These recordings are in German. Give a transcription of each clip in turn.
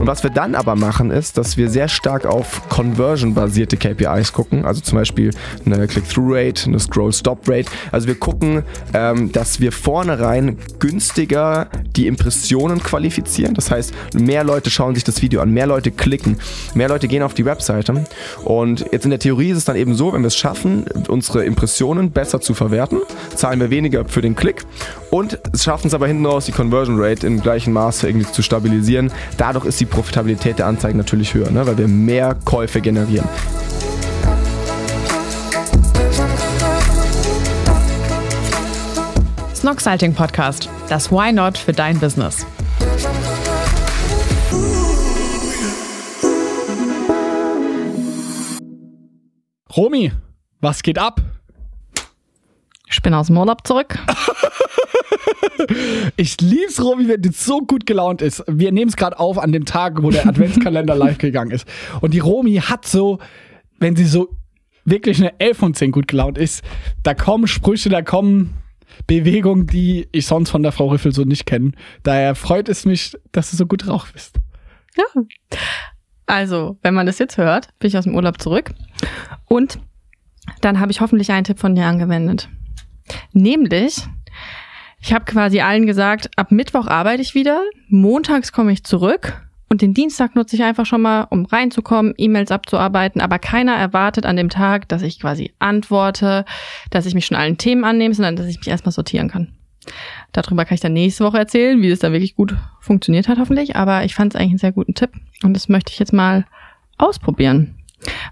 Und was wir dann aber machen, ist, dass wir sehr stark auf Conversion-basierte KPIs gucken, also zum Beispiel eine Click-Through-Rate, eine Scroll-Stop-Rate. Also wir gucken, ähm, dass wir vornherein günstiger die Impressionen qualifizieren. Das heißt, mehr Leute schauen sich das Video an, mehr Leute klicken, mehr Leute gehen auf die Webseite. Und jetzt in der Theorie ist es dann eben so, wenn wir es schaffen, unsere Impressionen besser zu verwerten, zahlen wir weniger für den Klick und es schaffen es aber hinten raus, die Conversion Rate im gleichen Maße irgendwie zu stabilisieren. Dadurch ist die Profitabilität der Anzeigen natürlich höher, ne? weil wir mehr Käufe generieren. Snoxalting Podcast, das Why Not für dein Business. Romy, was geht ab? Ich bin aus dem Urlaub zurück. Ich lieb's, Romy, wenn du so gut gelaunt ist. Wir nehmen es gerade auf an dem Tag, wo der Adventskalender live gegangen ist. Und die Romy hat so, wenn sie so wirklich eine 11 von 10 gut gelaunt ist, da kommen Sprüche, da kommen Bewegungen, die ich sonst von der Frau Riffel so nicht kenne. Daher freut es mich, dass du so gut drauf bist. Ja. Also, wenn man das jetzt hört, bin ich aus dem Urlaub zurück. Und dann habe ich hoffentlich einen Tipp von dir angewendet. Nämlich, ich habe quasi allen gesagt, ab Mittwoch arbeite ich wieder, montags komme ich zurück und den Dienstag nutze ich einfach schon mal, um reinzukommen, E-Mails abzuarbeiten, aber keiner erwartet an dem Tag, dass ich quasi antworte, dass ich mich schon allen Themen annehme, sondern dass ich mich erstmal sortieren kann. Darüber kann ich dann nächste Woche erzählen, wie es da wirklich gut funktioniert hat, hoffentlich. Aber ich fand es eigentlich einen sehr guten Tipp und das möchte ich jetzt mal ausprobieren.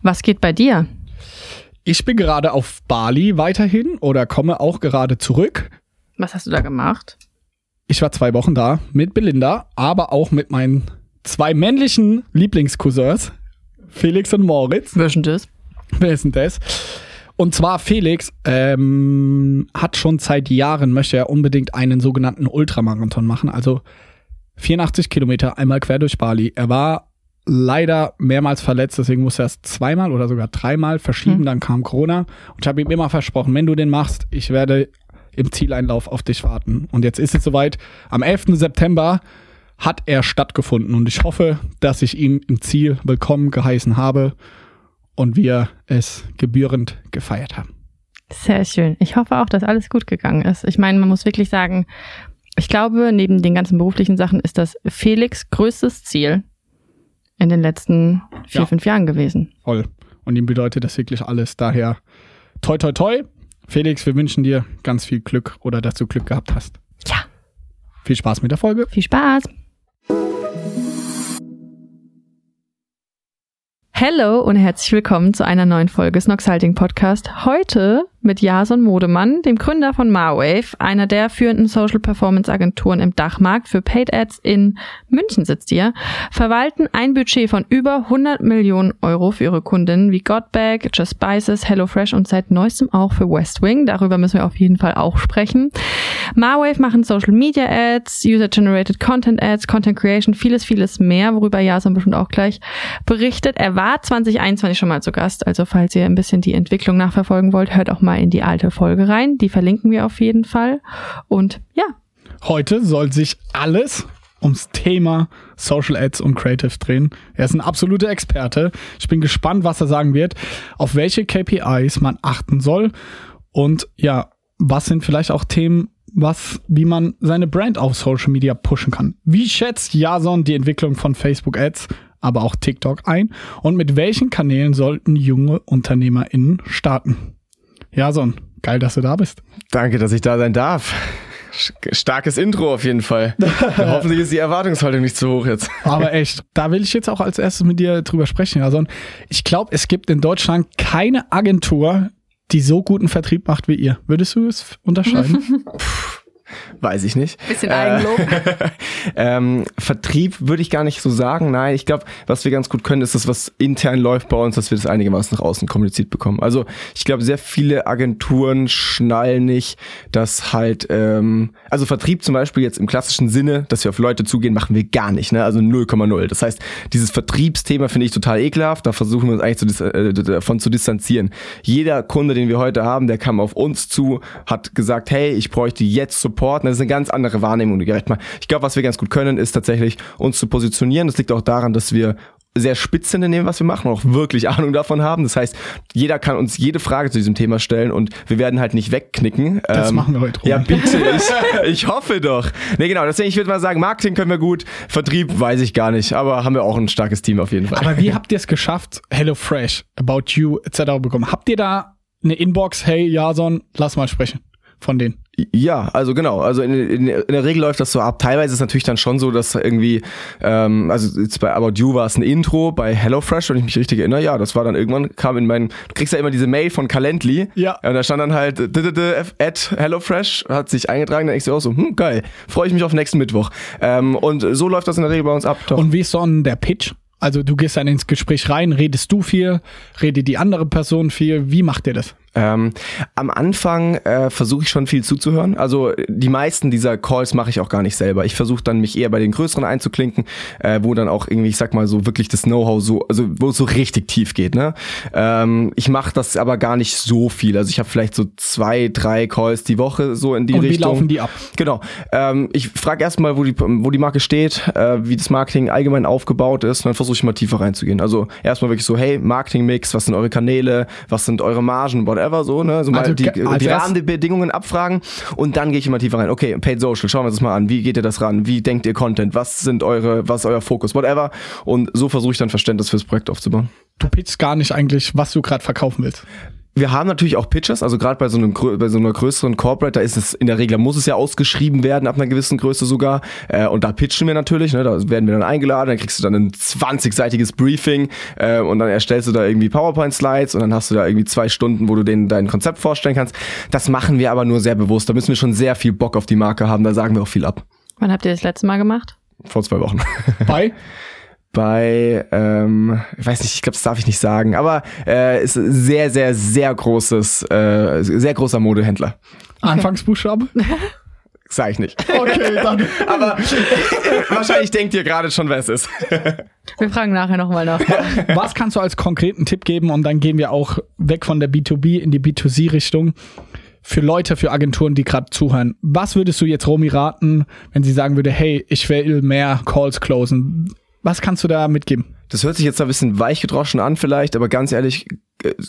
Was geht bei dir? Ich bin gerade auf Bali weiterhin oder komme auch gerade zurück. Was hast du da gemacht? Ich war zwei Wochen da mit Belinda, aber auch mit meinen zwei männlichen Lieblingscousins, Felix und Moritz. Wer ist denn das? Wer ist denn das? Und zwar Felix ähm, hat schon seit Jahren, möchte er unbedingt einen sogenannten Ultramarathon machen, also 84 Kilometer einmal quer durch Bali. Er war leider mehrmals verletzt, deswegen musste er es zweimal oder sogar dreimal verschieben, hm. dann kam Corona. Und ich habe ihm immer versprochen, wenn du den machst, ich werde im Zieleinlauf auf dich warten. Und jetzt ist es soweit. Am 11. September hat er stattgefunden und ich hoffe, dass ich ihm im Ziel willkommen geheißen habe und wir es gebührend gefeiert haben. Sehr schön. Ich hoffe auch, dass alles gut gegangen ist. Ich meine, man muss wirklich sagen, ich glaube, neben den ganzen beruflichen Sachen ist das Felix größtes Ziel in den letzten vier, ja. fünf Jahren gewesen. Voll. Und ihm bedeutet das wirklich alles. Daher toi toi toi Felix, wir wünschen dir ganz viel Glück oder dass du Glück gehabt hast. Ja. Viel Spaß mit der Folge. Viel Spaß. Hallo und herzlich willkommen zu einer neuen Folge Snoxhalting Podcast. Heute mit Jason Modemann, dem Gründer von Marwave, einer der führenden Social Performance Agenturen im Dachmarkt für Paid Ads in München sitzt ihr, verwalten ein Budget von über 100 Millionen Euro für ihre Kundinnen wie Godbag, Just Spices, HelloFresh und seit neuestem auch für Westwing. Darüber müssen wir auf jeden Fall auch sprechen. Marwave machen Social Media Ads, User Generated Content Ads, Content Creation, vieles, vieles mehr, worüber Jason bestimmt auch gleich berichtet. Er war 2021 schon mal zu Gast, also falls ihr ein bisschen die Entwicklung nachverfolgen wollt, hört auch mal in die alte Folge rein. Die verlinken wir auf jeden Fall. Und ja. Heute soll sich alles ums Thema Social Ads und Creative drehen. Er ist ein absoluter Experte. Ich bin gespannt, was er sagen wird, auf welche KPIs man achten soll und ja, was sind vielleicht auch Themen, was, wie man seine Brand auf Social Media pushen kann. Wie schätzt Jason die Entwicklung von Facebook Ads, aber auch TikTok ein und mit welchen Kanälen sollten junge UnternehmerInnen starten? Jason, geil, dass du da bist. Danke, dass ich da sein darf. Starkes Intro auf jeden Fall. Hoffentlich ist die Erwartungshaltung nicht zu hoch jetzt. Aber echt, da will ich jetzt auch als erstes mit dir drüber sprechen, Jason. Ich glaube, es gibt in Deutschland keine Agentur, die so guten Vertrieb macht wie ihr. Würdest du es unterscheiden? Weiß ich nicht. Bisschen Eigenlob. Äh, ähm, Vertrieb würde ich gar nicht so sagen. Nein, ich glaube, was wir ganz gut können, ist das, was intern läuft bei uns, dass wir das einigermaßen nach außen kommuniziert bekommen. Also ich glaube, sehr viele Agenturen schnallen nicht, dass halt, ähm, also Vertrieb zum Beispiel jetzt im klassischen Sinne, dass wir auf Leute zugehen, machen wir gar nicht. Ne? Also 0,0. Das heißt, dieses Vertriebsthema finde ich total ekelhaft. Da versuchen wir uns eigentlich zu, äh, davon zu distanzieren. Jeder Kunde, den wir heute haben, der kam auf uns zu, hat gesagt, hey, ich bräuchte jetzt Support reporten. Das ist eine ganz andere Wahrnehmung, die gerecht macht. Ich glaube, was wir ganz gut können, ist tatsächlich uns zu positionieren. Das liegt auch daran, dass wir sehr spitz sind in dem, was wir machen und auch wirklich Ahnung davon haben. Das heißt, jeder kann uns jede Frage zu diesem Thema stellen und wir werden halt nicht wegknicken. Das ähm, machen wir heute. Ja, bitte. Ich, ich hoffe doch. Nee, genau. Deswegen, ich würde mal sagen, Marketing können wir gut. Vertrieb weiß ich gar nicht, aber haben wir auch ein starkes Team auf jeden Fall. Aber wie habt ihr es geschafft, HelloFresh, About You etc. bekommen? Habt ihr da eine Inbox, hey Jason, lass mal sprechen von denen? Ja, also genau. Also in, in, in, der Regel läuft das so ab. Teilweise ist es natürlich dann schon so, dass irgendwie, ähm, also jetzt bei About You war es ein Intro, bei HelloFresh, wenn ich mich richtig erinnere, ja, das war dann irgendwann, kam in meinen, du kriegst ja immer diese Mail von Calendly. Ja. Und da stand dann halt at HelloFresh, hat sich eingetragen, dann denkst du auch so, hm, geil, freue ich mich auf nächsten Mittwoch. Ähm, und so läuft das in der Regel bei uns ab. Doch. Und wie ist so der Pitch? Also du gehst dann ins Gespräch rein, redest du viel, redet die andere Person viel. Wie macht ihr das? Ähm, am Anfang äh, versuche ich schon viel zuzuhören. Also die meisten dieser Calls mache ich auch gar nicht selber. Ich versuche dann mich eher bei den größeren einzuklinken, äh, wo dann auch irgendwie, ich sag mal so wirklich das Know-how so, also wo es so richtig tief geht. Ne? Ähm, ich mache das aber gar nicht so viel. Also ich habe vielleicht so zwei, drei Calls die Woche so in die Und Richtung. Wie laufen die ab? Genau. Ähm, ich frage erstmal, wo die, wo die Marke steht, äh, wie das Marketing allgemein aufgebaut ist, und dann versuche ich mal tiefer reinzugehen. Also erstmal wirklich so, hey, Marketing-Mix, was sind eure Kanäle, was sind eure Margen, whatever whatever, so, ne? So mal Also die, ge- als die Rahmenbedingungen abfragen und dann gehe ich immer tiefer rein. Okay, Paid Social, schauen wir uns das mal an. Wie geht ihr das ran? Wie denkt ihr Content? Was sind eure, was ist euer Fokus? Whatever. Und so versuche ich dann Verständnis fürs Projekt aufzubauen. Du pitchst gar nicht eigentlich, was du gerade verkaufen willst. Wir haben natürlich auch Pitches, also gerade bei so einem bei so einer größeren Corporate, da ist es in der Regel, da muss es ja ausgeschrieben werden ab einer gewissen Größe sogar. Äh, und da pitchen wir natürlich, ne, da werden wir dann eingeladen, dann kriegst du dann ein 20-seitiges Briefing äh, und dann erstellst du da irgendwie PowerPoint-Slides und dann hast du da irgendwie zwei Stunden, wo du denen dein Konzept vorstellen kannst. Das machen wir aber nur sehr bewusst. Da müssen wir schon sehr viel Bock auf die Marke haben, da sagen wir auch viel ab. Wann habt ihr das letzte Mal gemacht? Vor zwei Wochen. Bei? bei, ähm, ich weiß nicht, ich glaube, das darf ich nicht sagen, aber äh, ist ein sehr, sehr, sehr großes, äh, sehr großer Modehändler. Anfangsbuchstabe? Sag ich nicht. Okay, dann. Aber wahrscheinlich denkt ihr gerade schon, wer es ist. Wir fragen nachher nochmal nach. Was kannst du als konkreten Tipp geben? Und dann gehen wir auch weg von der B2B in die B2C-Richtung. Für Leute, für Agenturen, die gerade zuhören. Was würdest du jetzt Romy raten, wenn sie sagen würde, hey, ich will mehr Calls closen? Was kannst du da mitgeben? Das hört sich jetzt ein bisschen weichgedroschen an vielleicht, aber ganz ehrlich,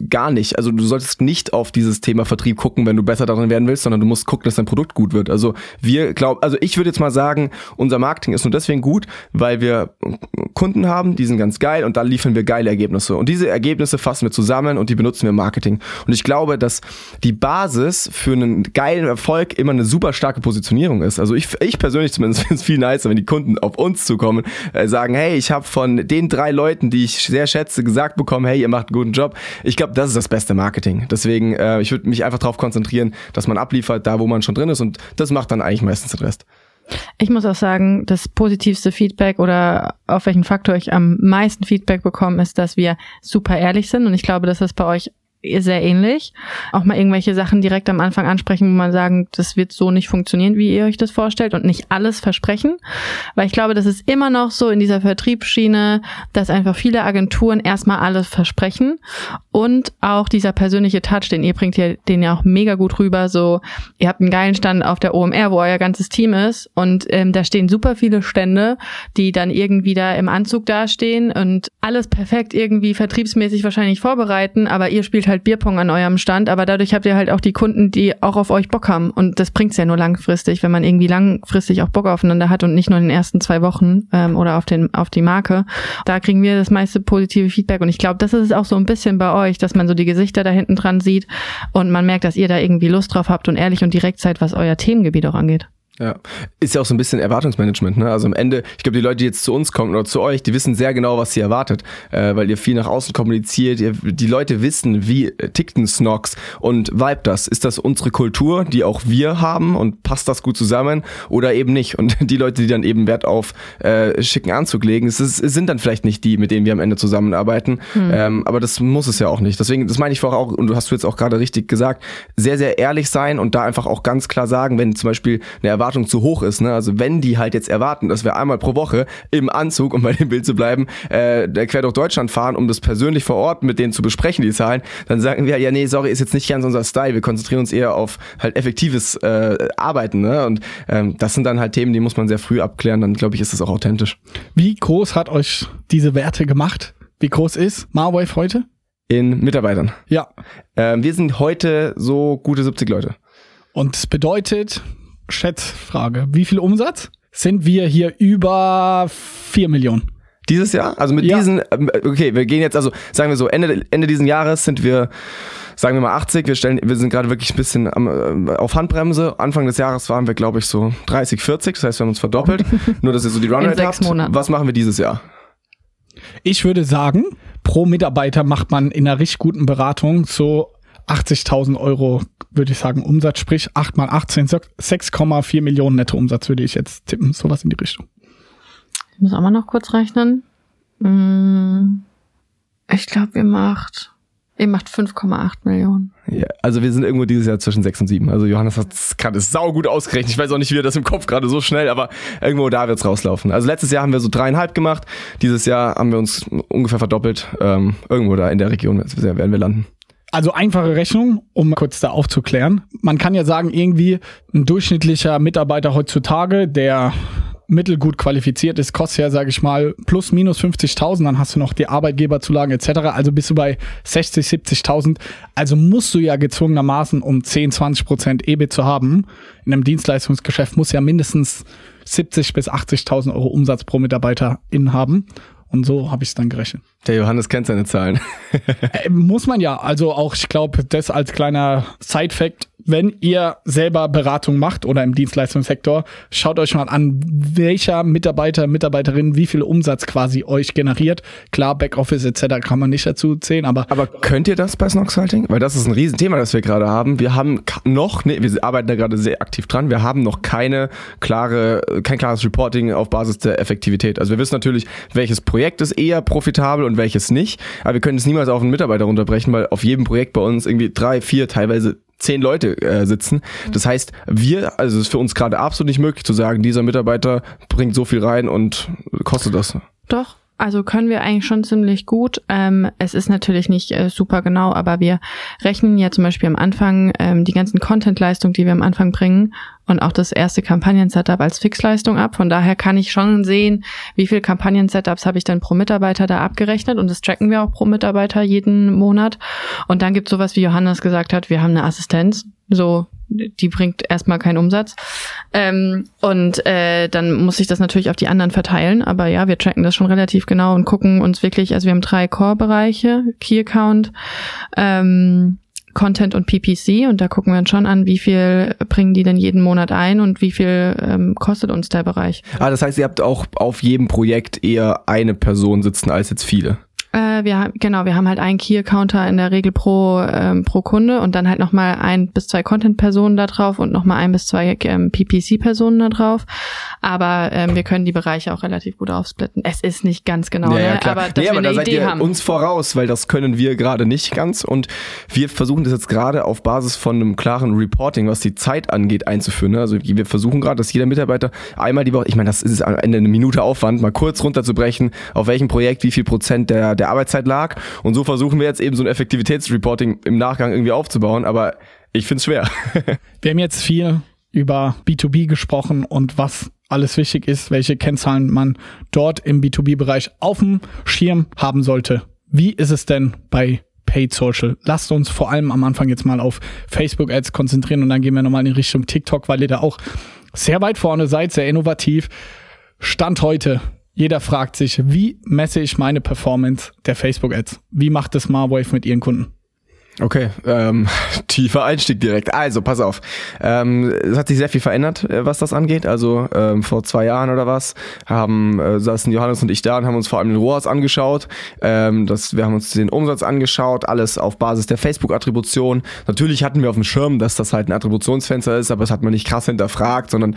gar nicht. Also du solltest nicht auf dieses Thema Vertrieb gucken, wenn du besser darin werden willst, sondern du musst gucken, dass dein Produkt gut wird. Also wir glauben, also ich würde jetzt mal sagen, unser Marketing ist nur deswegen gut, weil wir Kunden haben, die sind ganz geil und da liefern wir geile Ergebnisse. Und diese Ergebnisse fassen wir zusammen und die benutzen wir im Marketing. Und ich glaube, dass die Basis für einen geilen Erfolg immer eine super starke Positionierung ist. Also ich, ich persönlich zumindest finde es viel nicer, wenn die Kunden auf uns zukommen, äh, sagen, hey, ich habe von den drei Leuten, die ich sehr schätze, gesagt bekommen, hey, ihr macht einen guten Job. Ich glaube, das ist das beste Marketing. Deswegen, äh, ich würde mich einfach darauf konzentrieren, dass man abliefert, da wo man schon drin ist und das macht dann eigentlich meistens den Rest. Ich muss auch sagen, das positivste Feedback oder auf welchen Faktor ich am meisten Feedback bekomme, ist, dass wir super ehrlich sind und ich glaube, das ist bei euch sehr ähnlich. Auch mal irgendwelche Sachen direkt am Anfang ansprechen, wo man sagen, das wird so nicht funktionieren, wie ihr euch das vorstellt und nicht alles versprechen. Weil ich glaube, das ist immer noch so in dieser Vertriebsschiene, dass einfach viele Agenturen erstmal alles versprechen und auch dieser persönliche Touch, den ihr bringt ja den ja auch mega gut rüber. So, ihr habt einen geilen Stand auf der OMR, wo euer ganzes Team ist und ähm, da stehen super viele Stände, die dann irgendwie da im Anzug dastehen und alles perfekt irgendwie vertriebsmäßig wahrscheinlich vorbereiten, aber ihr spielt halt Bierpong an eurem Stand, aber dadurch habt ihr halt auch die Kunden, die auch auf euch Bock haben und das bringt's ja nur langfristig, wenn man irgendwie langfristig auch Bock aufeinander hat und nicht nur in den ersten zwei Wochen ähm, oder auf den auf die Marke. Da kriegen wir das meiste positive Feedback und ich glaube, das ist auch so ein bisschen bei euch, dass man so die Gesichter da hinten dran sieht und man merkt, dass ihr da irgendwie Lust drauf habt und ehrlich und direkt seid, was euer Themengebiet auch angeht. Ja, ist ja auch so ein bisschen Erwartungsmanagement. Ne? Also am Ende, ich glaube, die Leute, die jetzt zu uns kommen oder zu euch, die wissen sehr genau, was sie erwartet, äh, weil ihr viel nach außen kommuniziert. Ihr, die Leute wissen, wie äh, tickt ein Snox und vibe das. Ist das unsere Kultur, die auch wir haben und passt das gut zusammen oder eben nicht? Und die Leute, die dann eben Wert auf äh, schicken Anzug legen, es, ist, es sind dann vielleicht nicht die, mit denen wir am Ende zusammenarbeiten. Ähm, aber das muss es ja auch nicht. Deswegen, das meine ich vorher auch, und du hast du jetzt auch gerade richtig gesagt, sehr, sehr ehrlich sein und da einfach auch ganz klar sagen, wenn zum Beispiel eine Erwartung zu hoch ist. Ne? Also wenn die halt jetzt erwarten, dass wir einmal pro Woche im Anzug, um bei dem Bild zu bleiben, äh, quer durch Deutschland fahren, um das persönlich vor Ort mit denen zu besprechen, die Zahlen, dann sagen wir, ja nee, sorry, ist jetzt nicht ganz unser Style. Wir konzentrieren uns eher auf halt effektives äh, Arbeiten. Ne? Und ähm, das sind dann halt Themen, die muss man sehr früh abklären. Dann glaube ich, ist das auch authentisch. Wie groß hat euch diese Werte gemacht? Wie groß ist Marwave heute? In Mitarbeitern. Ja. Ähm, wir sind heute so gute 70 Leute. Und es bedeutet, Schätzfrage, wie viel Umsatz? Sind wir hier über 4 Millionen? Dieses Jahr? Also mit Ja. diesen, ähm, okay, wir gehen jetzt, also sagen wir so, Ende, Ende diesen Jahres sind wir, sagen wir mal 80, wir stellen, wir sind gerade wirklich ein bisschen am, äh, auf Handbremse. Anfang des Jahres waren wir, glaube ich, so 30, 40, das heißt, wir haben uns verdoppelt. Nur, dass ihr so die Runrate sechs habt. Monaten. Was machen wir dieses Jahr? Ich würde sagen, pro Mitarbeiter macht man in einer richtig guten Beratung so 80.000 Euro, würde ich sagen, Umsatz, sprich 8 mal 18, 6,4 Millionen Nettoumsatz würde ich jetzt tippen, sowas in die Richtung. Ich muss auch mal noch kurz rechnen. Mm, Ich glaube, ihr macht, ihr macht 5,8 Millionen. Ja, also wir sind irgendwo dieses Jahr zwischen 6 und 7. Also Johannes hat es gerade saugut ausgerechnet. Ich weiß auch nicht, wie er das im Kopf gerade so schnell, aber irgendwo da wird's rauslaufen. Also letztes Jahr haben wir so dreieinhalb gemacht. Dieses Jahr haben wir uns ungefähr verdoppelt. Ähm, irgendwo da in der Region werden wir landen. Also einfache Rechnung, um kurz da aufzuklären. Man kann ja sagen, irgendwie ein durchschnittlicher Mitarbeiter heutzutage, der mittelgut qualifiziert ist, kostet ja, sage ich mal, plus minus 50.000, dann hast du noch die Arbeitgeberzulagen etc. Also bist du bei 60, 70.000. Also musst du ja gezwungenermaßen, um 10, 20 Prozent EBIT zu haben, in einem Dienstleistungsgeschäft muss ja mindestens 70 bis 80.000 Euro Umsatz pro Mitarbeiter haben. Und so habe ich es dann gerechnet. Der Johannes kennt seine Zahlen. Äh, muss man ja. Also auch, ich glaube, das als kleiner Side-Fact, wenn ihr selber Beratung macht oder im Dienstleistungssektor, schaut euch mal an, welcher Mitarbeiter, Mitarbeiterin, wie viel Umsatz quasi euch generiert. Klar, Backoffice etc. kann man nicht dazu zählen, aber Aber könnt ihr das bei Snoxhalting? Weil das ist ein Riesenthema, das wir gerade haben. Wir haben noch, nee, wir arbeiten da gerade sehr aktiv dran, wir haben noch keine klare, kein klares Reporting auf Basis der Effektivität. Also wir wissen natürlich, welches Projekt ist eher profitabel und welches nicht, aber wir können es niemals auf einen Mitarbeiter runterbrechen, weil auf jedem Projekt bei uns irgendwie drei, vier, teilweise zehn Leute äh, sitzen. Das heißt, wir, also es ist für uns gerade absolut nicht möglich zu sagen, dieser Mitarbeiter bringt so viel rein und kostet das. Doch. Also können wir eigentlich schon ziemlich gut. Ähm, es ist natürlich nicht äh, super genau, aber wir rechnen ja zum Beispiel am Anfang ähm, die ganzen Content-Leistungen, die wir am Anfang bringen und auch das erste Kampagnen-Setup als Fixleistung ab. Von daher kann ich schon sehen, wie viel Kampagnen-Setups habe ich dann pro Mitarbeiter da abgerechnet und das tracken wir auch pro Mitarbeiter jeden Monat. Und dann gibt es sowas, wie Johannes gesagt hat, wir haben eine Assistenz. So, die bringt erstmal keinen Umsatz. Ähm, und äh, dann muss ich das natürlich auf die anderen verteilen. Aber ja, wir tracken das schon relativ genau und gucken uns wirklich, also wir haben drei Core-Bereiche, Key Account, ähm, Content und PPC und da gucken wir uns schon an, wie viel bringen die denn jeden Monat ein und wie viel ähm, kostet uns der Bereich. Ah, das heißt, ihr habt auch auf jedem Projekt eher eine Person sitzen als jetzt viele. Äh, wir haben genau, wir haben halt einen Key Accounter in der Regel pro ähm, pro Kunde und dann halt noch mal ein bis zwei Content Personen da drauf und noch mal ein bis zwei ähm, PPC Personen da drauf. Aber ähm, wir können die Bereiche auch relativ gut aufsplitten. Es ist nicht ganz genau, ne? aber dass nee, wir aber eine da seid Idee ihr haben. uns voraus, weil das können wir gerade nicht ganz und wir versuchen das jetzt gerade auf Basis von einem klaren Reporting, was die Zeit angeht, einzuführen. ne? Also wir versuchen gerade, dass jeder Mitarbeiter einmal die Woche, ich meine, das ist am Ende eine Minute Aufwand, mal kurz runterzubrechen, auf welchem Projekt wie viel Prozent der, der Arbeitszeit lag und so versuchen wir jetzt eben so ein Effektivitätsreporting im Nachgang irgendwie aufzubauen, aber ich find's schwer. Wir haben jetzt viel über B2B gesprochen und was alles wichtig ist, welche Kennzahlen man dort im B2B-Bereich auf dem Schirm haben sollte. Wie ist es denn bei Paid Social? Lasst uns vor allem am Anfang jetzt mal auf Facebook Ads konzentrieren und dann gehen wir nochmal in Richtung TikTok, weil ihr da auch sehr weit vorne seid, sehr innovativ. Stand heute. Jeder fragt sich, wie messe ich meine Performance der Facebook Ads? Wie macht es Marwave mit ihren Kunden? Okay, ähm, tiefer Einstieg direkt. Also, pass auf. Ähm, es hat sich sehr viel verändert, äh, was das angeht. Also ähm, vor zwei Jahren oder was haben äh, saßen Johannes und ich da und haben uns vor allem den ROAS angeschaut. Ähm, das, wir haben uns den Umsatz angeschaut, alles auf Basis der Facebook-Attribution. Natürlich hatten wir auf dem Schirm, dass das halt ein Attributionsfenster ist, aber das hat man nicht krass hinterfragt, sondern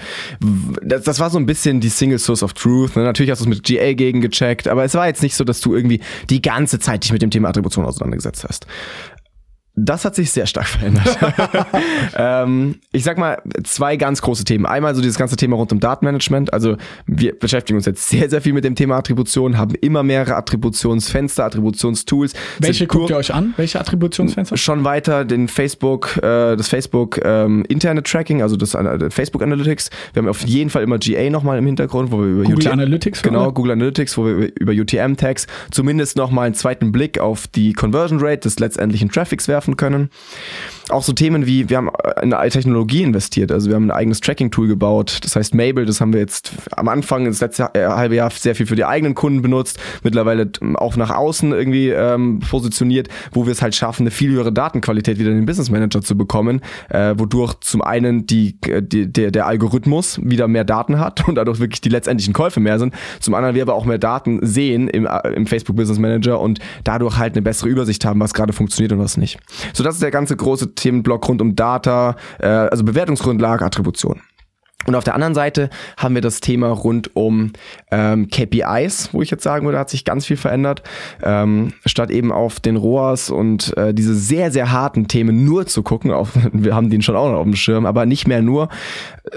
das, das war so ein bisschen die Single Source of Truth. Ne? Natürlich hast du es mit GA gegen gecheckt, aber es war jetzt nicht so, dass du irgendwie die ganze Zeit dich mit dem Thema Attribution auseinandergesetzt hast. Das hat sich sehr stark verändert. ähm, ich sag mal, zwei ganz große Themen. Einmal so dieses ganze Thema rund um Datenmanagement. Also wir beschäftigen uns jetzt sehr, sehr viel mit dem Thema Attribution, haben immer mehrere Attributionsfenster, Attributionstools. Welche guckt ihr euch an? Welche Attributionsfenster? Schon weiter den Facebook, äh, das Facebook ähm, interne Tracking, also das äh, Facebook Analytics. Wir haben auf jeden Fall immer GA nochmal im Hintergrund, wo wir über Google UTM, Analytics. Genau, oder? Google Analytics, wo wir über UTM-Tags zumindest nochmal einen zweiten Blick auf die Conversion Rate des letztendlichen Traffics werfen können. Auch so Themen wie, wir haben in eine Technologie investiert, also wir haben ein eigenes Tracking-Tool gebaut, das heißt Mabel, das haben wir jetzt am Anfang, das letzte äh, halbe Jahr sehr viel für die eigenen Kunden benutzt, mittlerweile auch nach außen irgendwie ähm, positioniert, wo wir es halt schaffen, eine viel höhere Datenqualität wieder in den Business Manager zu bekommen, äh, wodurch zum einen die, die, der, der Algorithmus wieder mehr Daten hat und dadurch wirklich die letztendlichen Käufe mehr sind, zum anderen wir aber auch mehr Daten sehen im, äh, im Facebook Business Manager und dadurch halt eine bessere Übersicht haben, was gerade funktioniert und was nicht. So, das ist der ganze große Themenblock rund um Data, äh, also Bewertungsgrundlage, Attribution. Und auf der anderen Seite haben wir das Thema rund um ähm, KPIs, wo ich jetzt sagen würde, hat sich ganz viel verändert. Ähm, statt eben auf den ROAS und äh, diese sehr, sehr harten Themen nur zu gucken, auf, wir haben den schon auch noch auf dem Schirm, aber nicht mehr nur,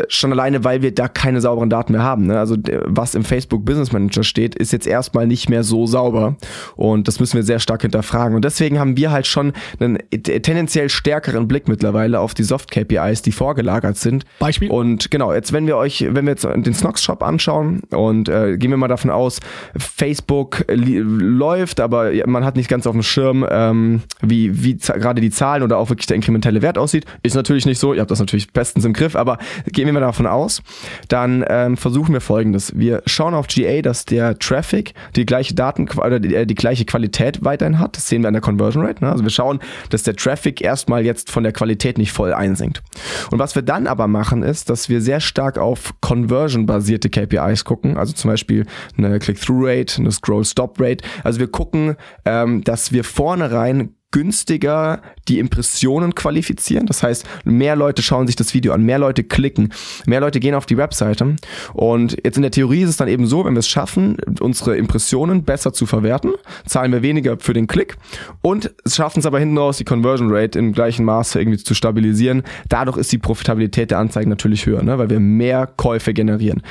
schon alleine, weil wir da keine sauberen Daten mehr haben. Ne? Also was im Facebook Business Manager steht, ist jetzt erstmal nicht mehr so sauber und das müssen wir sehr stark hinterfragen. Und deswegen haben wir halt schon einen tendenziell stärkeren Blick mittlerweile auf die Soft-KPIs, die vorgelagert sind. Beispiel? Und genau, jetzt wenn wir euch, wenn wir jetzt den Snox Shop anschauen und äh, gehen wir mal davon aus, Facebook läuft, aber man hat nicht ganz auf dem Schirm, ähm, wie, wie gerade die Zahlen oder auch wirklich der inkrementelle Wert aussieht. Ist natürlich nicht so, ihr habt das natürlich bestens im Griff, aber gehen wir mal davon aus, dann ähm, versuchen wir folgendes. Wir schauen auf GA, dass der Traffic die gleiche Daten oder die, äh, die gleiche Qualität weiterhin hat. Das sehen wir an der Conversion Rate. Ne? Also wir schauen, dass der Traffic erstmal jetzt von der Qualität nicht voll einsinkt. Und was wir dann aber machen, ist, dass wir sehr stark auf Conversion-basierte KPIs gucken, also zum Beispiel eine Click-Through-Rate, eine Scroll-Stop-Rate. Also wir gucken, ähm, dass wir vornherein günstiger die Impressionen qualifizieren. Das heißt, mehr Leute schauen sich das Video an, mehr Leute klicken, mehr Leute gehen auf die Webseite. Und jetzt in der Theorie ist es dann eben so, wenn wir es schaffen, unsere Impressionen besser zu verwerten, zahlen wir weniger für den Klick und schaffen es aber hinten raus, die Conversion Rate im gleichen Maße irgendwie zu stabilisieren. Dadurch ist die Profitabilität der Anzeigen natürlich höher, ne? weil wir mehr Käufe generieren.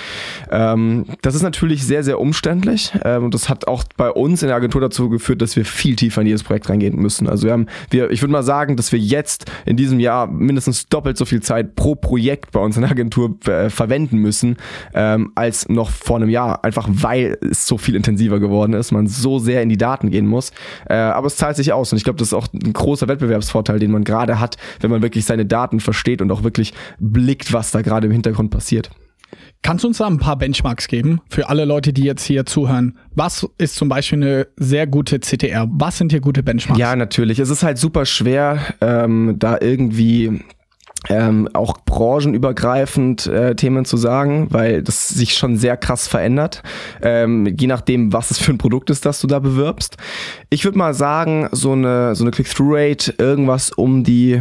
Ähm, das ist natürlich sehr, sehr umständlich ähm, und das hat auch bei uns in der Agentur dazu geführt, dass wir viel tiefer in jedes Projekt reingehen müssen. Also wir haben, wir, ich würde mal sagen, dass wir jetzt in diesem Jahr mindestens doppelt so viel Zeit pro Projekt bei uns in der Agentur äh, verwenden müssen, ähm, als noch vor einem Jahr. Einfach weil es so viel intensiver geworden ist, man so sehr in die Daten gehen muss. Äh, aber es zahlt sich aus und ich glaube, das ist auch ein großer Wettbewerbsvorteil, den man gerade hat, wenn man wirklich seine Daten versteht und auch wirklich blickt, was da gerade im Hintergrund passiert. Kannst du uns da ein paar Benchmarks geben für alle Leute, die jetzt hier zuhören? Was ist zum Beispiel eine sehr gute CTR? Was sind hier gute Benchmarks? Ja, natürlich. Es ist halt super schwer, ähm, da irgendwie ähm, auch branchenübergreifend äh, Themen zu sagen, weil das sich schon sehr krass verändert, ähm, je nachdem, was es für ein Produkt ist, das du da bewirbst. Ich würde mal sagen, so eine, so eine Click-Through-Rate, irgendwas um die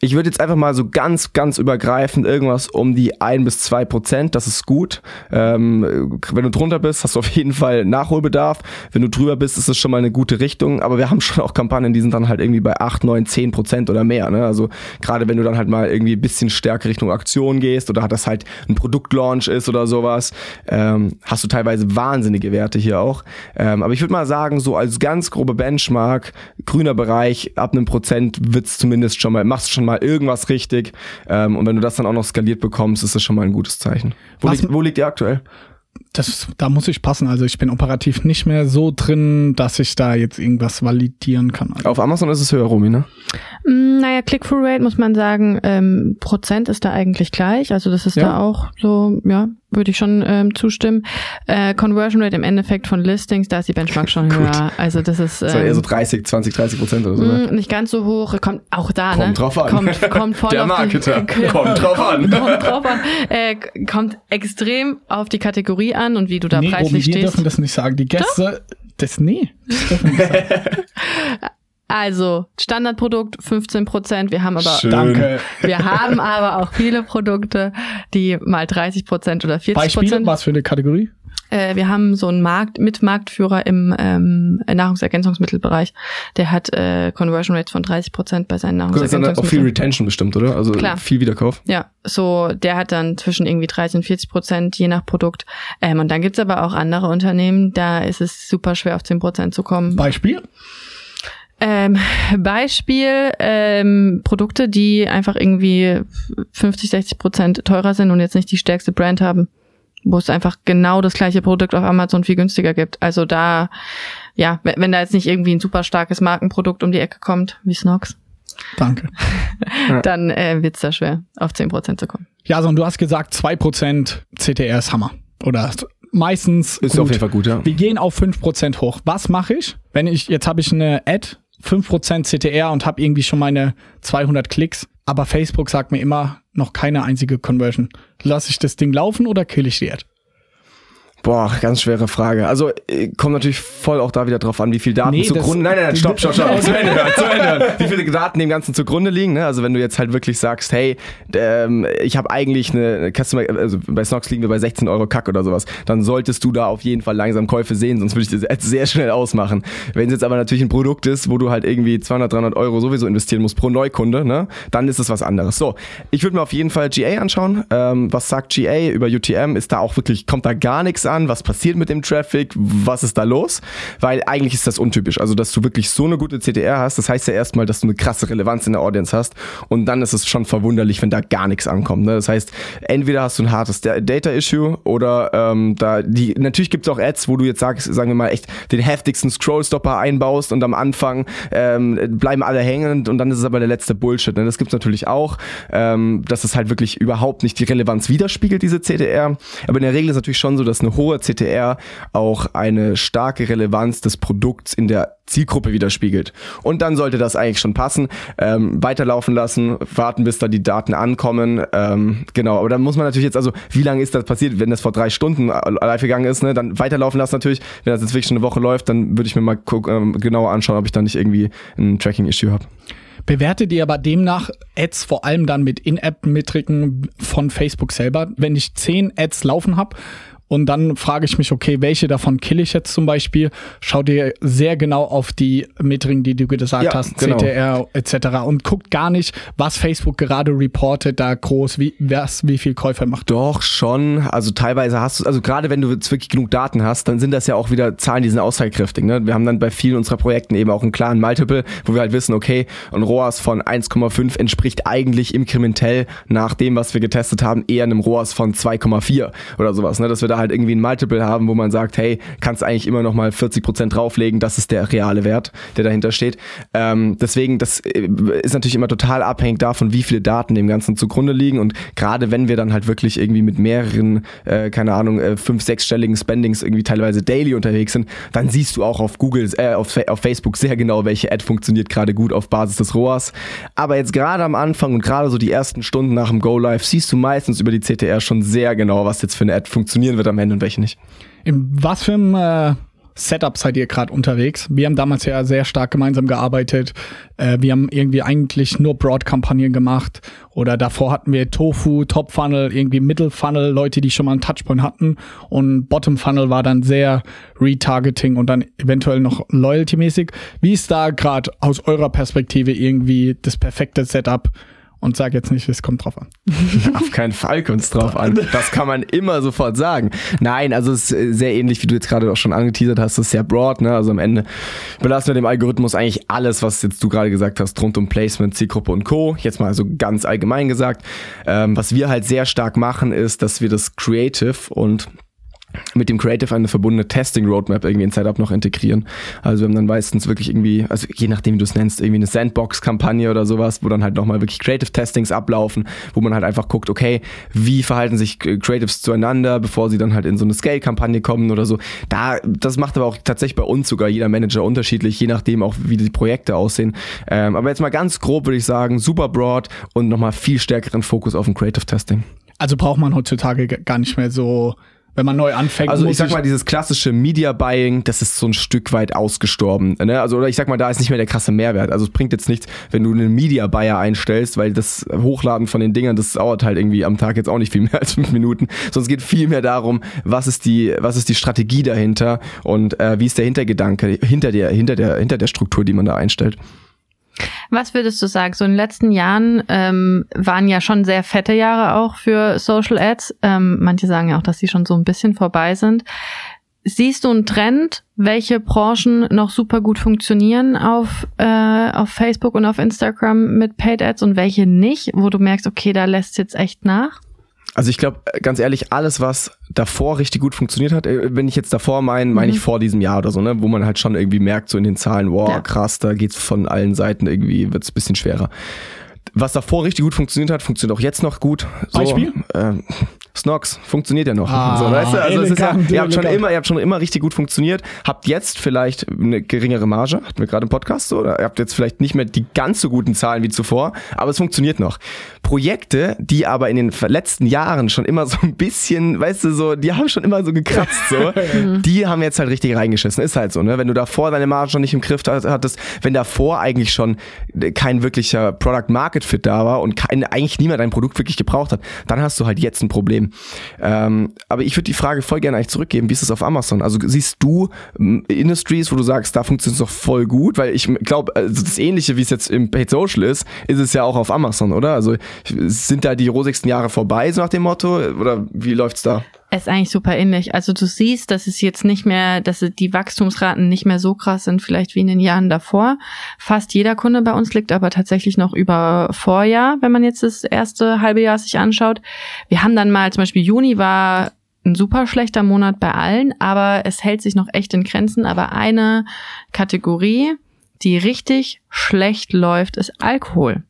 ich würde jetzt einfach mal so ganz, ganz übergreifend irgendwas um die ein bis zwei Prozent. Das ist gut. Ähm, wenn du drunter bist, hast du auf jeden Fall Nachholbedarf. Wenn du drüber bist, ist es schon mal eine gute Richtung. Aber wir haben schon auch Kampagnen, die sind dann halt irgendwie bei acht, neun, zehn Prozent oder mehr. Ne? Also gerade wenn du dann halt mal irgendwie ein bisschen stärker Richtung Aktion gehst oder das halt ein Produktlaunch ist oder sowas, ähm, hast du teilweise wahnsinnige Werte hier auch. Ähm, aber ich würde mal sagen, so als ganz grobe Benchmark, grüner Bereich, ab einem Prozent wird's zumindest schon mal machst schon mal irgendwas richtig. Ähm, und wenn du das dann auch noch skaliert bekommst, ist das schon mal ein gutes Zeichen. Wo, liegt, wo liegt ihr aktuell? Das, da muss ich passen. Also ich bin operativ nicht mehr so drin, dass ich da jetzt irgendwas validieren kann. Also Auf Amazon ist es höher, Romy, ne? Mm, naja, Click-Through-Rate muss man sagen, ähm, Prozent ist da eigentlich gleich. Also das ist Ja. da auch so, ja, würde ich schon ähm, zustimmen. Äh, Conversion Rate im Endeffekt von Listings, da ist die Benchmark schon höher. Also das ist Das war eher so ähm, 30, 20, 30 Prozent oder so, ne? mh, nicht ganz so hoch. Kommt auch da, Kommt ne? drauf an. Kommt, kommt voll Der auf Marketer. Die, Kommt drauf an. Kommt drauf an. Äh, kommt extrem auf die Kategorie an und wie du da nee, preislich wir stehst. dürfen das nicht sagen. Die Gäste, das, nee. Das Also, Standardprodukt 15 Prozent. Wir haben aber Schön. Danke. Wir haben aber auch viele Produkte, die mal 30 Prozent oder 40 Beispiele, Prozent. was für eine Kategorie? Äh, wir haben so einen Markt, Mitmarktführer im ähm, Nahrungsergänzungsmittelbereich. Der hat äh, Conversion Rates von 30 Prozent bei seinen Das ist dann auch viel Nahrungsergänzungsmitteln. Retention bestimmt, oder? Also Klar. viel Wiederkauf. Ja, so der hat dann zwischen irgendwie 30 und 40 Prozent je nach Produkt. Ähm, und dann gibt's aber auch andere Unternehmen, da ist es super schwer auf 10 Prozent zu kommen. Beispiel? Ähm, Beispiel ähm, Produkte, die einfach irgendwie 50, 60 Prozent teurer sind und jetzt nicht die stärkste Brand haben, wo es einfach genau das gleiche Produkt auf Amazon viel günstiger gibt. Also da, ja, wenn, wenn da jetzt nicht irgendwie ein super starkes Markenprodukt um die Ecke kommt, wie Snox, Danke. dann äh, wird's da schwer, auf 10 Prozent zu kommen. Ja, so, und du hast gesagt, 2% CTR ist Hammer. Oder meistens Ist gut. auf jeden Fall gut, ja. Wir gehen auf 5% hoch. Was mache ich, wenn ich, jetzt habe ich eine Ad, 5% CTR und habe irgendwie schon meine 200 Klicks, aber Facebook sagt mir immer noch keine einzige Conversion. Lasse ich das Ding laufen oder kill ich die Ad? Boah, ganz schwere Frage. Also äh, kommt natürlich voll auch da wieder drauf an, wie viel Daten Nee, zugrunde. Nein, nein, nein, stopp, stopp, stopp. zu Ende hören, zu Ende hören. Wie viele Daten dem Ganzen zugrunde liegen. Ne? Also wenn du jetzt halt wirklich sagst, hey, ähm, ich habe eigentlich eine Customer, also bei Snox liegen wir bei 16 Euro Kack oder sowas, dann solltest du da auf jeden Fall langsam Käufe sehen, sonst würde ich das jetzt sehr schnell ausmachen. Wenn es jetzt aber natürlich ein Produkt ist, wo du halt irgendwie 200, 300 Euro sowieso investieren musst pro Neukunde, ne? dann ist es was anderes. So, ich würde mir auf jeden Fall GA anschauen. Ähm, was sagt GA über UTM? Ist da auch wirklich, kommt da gar nichts an? Was passiert mit dem Traffic? Was ist da los? Weil eigentlich ist das untypisch. Also, dass du wirklich so eine gute CTR hast, das heißt ja erstmal, dass du eine krasse Relevanz in der Audience hast. Und dann ist es schon verwunderlich, wenn da gar nichts ankommt. Ne? Das heißt, entweder hast du ein hartes Da- Data-Issue oder ähm, da die, natürlich gibt es auch Ads, wo du jetzt sagst, sagen wir mal, echt den heftigsten Scrollstopper einbaust und am Anfang ähm, bleiben alle hängend und dann ist es aber der letzte Bullshit. Ne? Das gibt's natürlich auch, ähm, dass es halt wirklich überhaupt nicht die Relevanz widerspiegelt, diese CTR. Aber in der Regel ist es natürlich schon so, dass eine hohe CTR auch eine starke Relevanz des Produkts in der Zielgruppe widerspiegelt. Und dann sollte das eigentlich schon passen. Ähm, weiterlaufen lassen, warten, bis da die Daten ankommen. Ähm, genau, aber dann muss man natürlich jetzt, also wie lange ist das passiert? Wenn das vor drei Stunden live gegangen ist, ne, dann weiterlaufen lassen natürlich. Wenn das jetzt wirklich schon eine Woche läuft, dann würde ich mir mal guck, ähm, genauer anschauen, ob ich da nicht irgendwie ein Tracking-Issue habe. Bewertet ihr aber demnach Ads vor allem dann mit In-App-Metriken von Facebook selber? Wenn ich 10 Ads laufen habe und dann frage ich mich, okay, welche davon kill ich jetzt zum Beispiel? Schau dir sehr genau auf die Metriken, die du gesagt Ja, hast, genau. CTR etc. und guckt gar nicht, was Facebook gerade reportet, da groß, wie, was, wie viel Käufer macht. Doch, schon. Also teilweise hast du, also gerade wenn du jetzt wirklich genug Daten hast, dann sind das ja auch wieder Zahlen, die sind aussagekräftig. Ne? Wir haben dann bei vielen unserer Projekten eben auch einen klaren Multiple, wo wir halt wissen, okay, ein ROAS von 1,5 entspricht eigentlich inkrementell nach dem, was wir getestet haben, eher einem ROAS von 2,4 oder sowas. Ne? Dass wir da halt irgendwie ein Multiple haben, wo man sagt, hey, kannst eigentlich immer noch mal 40% drauflegen, das ist der reale Wert, der dahinter steht. Ähm, deswegen, das äh, ist natürlich immer total abhängig davon, wie viele Daten dem Ganzen zugrunde liegen und gerade wenn wir dann halt wirklich irgendwie mit mehreren, äh, keine Ahnung, äh, fünf, sechsstelligen Spendings irgendwie teilweise daily unterwegs sind, dann siehst du auch auf Google, äh, auf, auf Facebook sehr genau, welche Ad funktioniert gerade gut auf Basis des ROAS. Aber jetzt gerade am Anfang und gerade so die ersten Stunden nach dem Go Live siehst du meistens über die CTR schon sehr genau, was jetzt für eine Ad funktionieren wird am Ende und welche nicht. In was für einem äh, Setup seid ihr gerade unterwegs? Wir haben damals ja sehr stark gemeinsam gearbeitet. Äh, wir haben irgendwie eigentlich nur Broad-Kampagnen gemacht. Oder davor hatten wir Tofu, Top-Funnel, irgendwie Middle-Funnel, Leute, die schon mal einen Touchpoint hatten. Und Bottom-Funnel war dann sehr Retargeting und dann eventuell noch Loyalty-mäßig. Wie ist da gerade aus eurer Perspektive irgendwie das perfekte Setup? Und sag jetzt nicht, es kommt drauf an. Auf keinen Fall kommt es drauf an. Das kann man immer sofort sagen. Nein, also es ist sehr ähnlich, wie du jetzt gerade auch schon angeteasert hast, es ist sehr broad, ne? Also am Ende belassen wir dem Algorithmus eigentlich alles, was jetzt du gerade gesagt hast, rund um Placement, Zielgruppe und Co. Jetzt mal so ganz allgemein gesagt. Ähm, was wir halt sehr stark machen, ist, dass wir das Creative und mit dem Creative eine verbundene Testing Roadmap irgendwie in Setup noch integrieren. Also wir haben dann meistens wirklich irgendwie, also je nachdem wie du es nennst, irgendwie eine Sandbox-Kampagne oder sowas, wo dann halt nochmal wirklich Creative Testings ablaufen, wo man halt einfach guckt, okay, wie verhalten sich Creatives zueinander, bevor sie dann halt in so eine Scale-Kampagne kommen oder so. Da, das macht aber auch tatsächlich bei uns sogar jeder Manager unterschiedlich, je nachdem auch wie die Projekte aussehen. Ähm, aber jetzt mal ganz grob würde ich sagen, super broad und nochmal viel stärkeren Fokus auf ein Creative Testing. Also braucht man heutzutage gar nicht mehr so wenn man neu anfängt. Also ich sag mal, dieses klassische Media Buying, das ist so ein Stück weit ausgestorben. Ne? Also oder ich sag mal, da ist nicht mehr der krasse Mehrwert. Also es bringt jetzt nichts, wenn du einen Media Buyer einstellst, weil das Hochladen von den Dingern, das dauert halt irgendwie am Tag jetzt auch nicht viel mehr als fünf Minuten. Sonst geht viel mehr darum, was ist die, was ist die Strategie dahinter und äh, wie ist der Hintergedanke hinter der, hinter der, hinter der Struktur, die man da einstellt. Was würdest du sagen? So in den letzten Jahren ähm, waren ja schon sehr fette Jahre auch für Social Ads. Ähm, manche sagen ja auch, dass sie schon so ein bisschen vorbei sind. Siehst du einen Trend, welche Branchen noch super gut funktionieren auf, äh, auf Facebook und auf Instagram mit Paid Ads und welche nicht, wo du merkst, okay, da lässt jetzt echt nach? Also ich glaube, ganz ehrlich, alles, was davor richtig gut funktioniert hat, äh, wenn ich jetzt davor meine, meine ich Mhm. vor diesem Jahr oder so, ne, wo man halt schon irgendwie merkt, so in den Zahlen, wow, Ja. krass, da geht's von allen Seiten irgendwie, wird's ein bisschen schwerer. Was davor richtig gut funktioniert hat, funktioniert auch jetzt noch gut. So, Beispiel? Ähm, Snox funktioniert ja noch. Ah, so, weißt du? Also ist ja, elegant, ihr habt schon elegant. immer, ihr habt schon immer richtig gut funktioniert, habt jetzt vielleicht eine geringere Marge, hatten wir gerade im Podcast so, oder ihr habt jetzt vielleicht nicht mehr die ganz so guten Zahlen wie zuvor, aber es funktioniert noch. Projekte, die aber in den letzten Jahren schon immer so ein bisschen, weißt du, so, die haben schon immer so gekratzt, so, die haben jetzt halt richtig reingeschissen. Ist halt so, ne? Wenn du davor deine Marge noch nicht im Griff hat- hattest, wenn davor eigentlich schon kein wirklicher Product Market Fit da war und kein, eigentlich niemand dein Produkt wirklich gebraucht hat, dann hast du halt jetzt ein Problem. Ähm, aber ich würde die Frage voll gerne eigentlich zurückgeben, wie ist es auf Amazon? Also siehst du Industries, wo du sagst, da funktioniert es doch voll gut, weil ich glaube, also das Ähnliche, wie es jetzt im Paid Social ist, ist es ja auch auf Amazon, oder? Also sind da die rosigsten Jahre vorbei, so nach dem Motto? Oder wie läuft's da? Ist eigentlich super ähnlich. Also du siehst, dass es jetzt nicht mehr, dass die Wachstumsraten nicht mehr so krass sind, vielleicht wie in den Jahren davor. Fast jeder Kunde bei uns liegt aber tatsächlich noch über Vorjahr, wenn man jetzt das erste halbe Jahr sich anschaut. Wir haben dann mal, zum Beispiel Juni war ein super schlechter Monat bei allen, aber es hält sich noch echt in Grenzen. Aber eine Kategorie, die richtig schlecht läuft, ist Alkohol.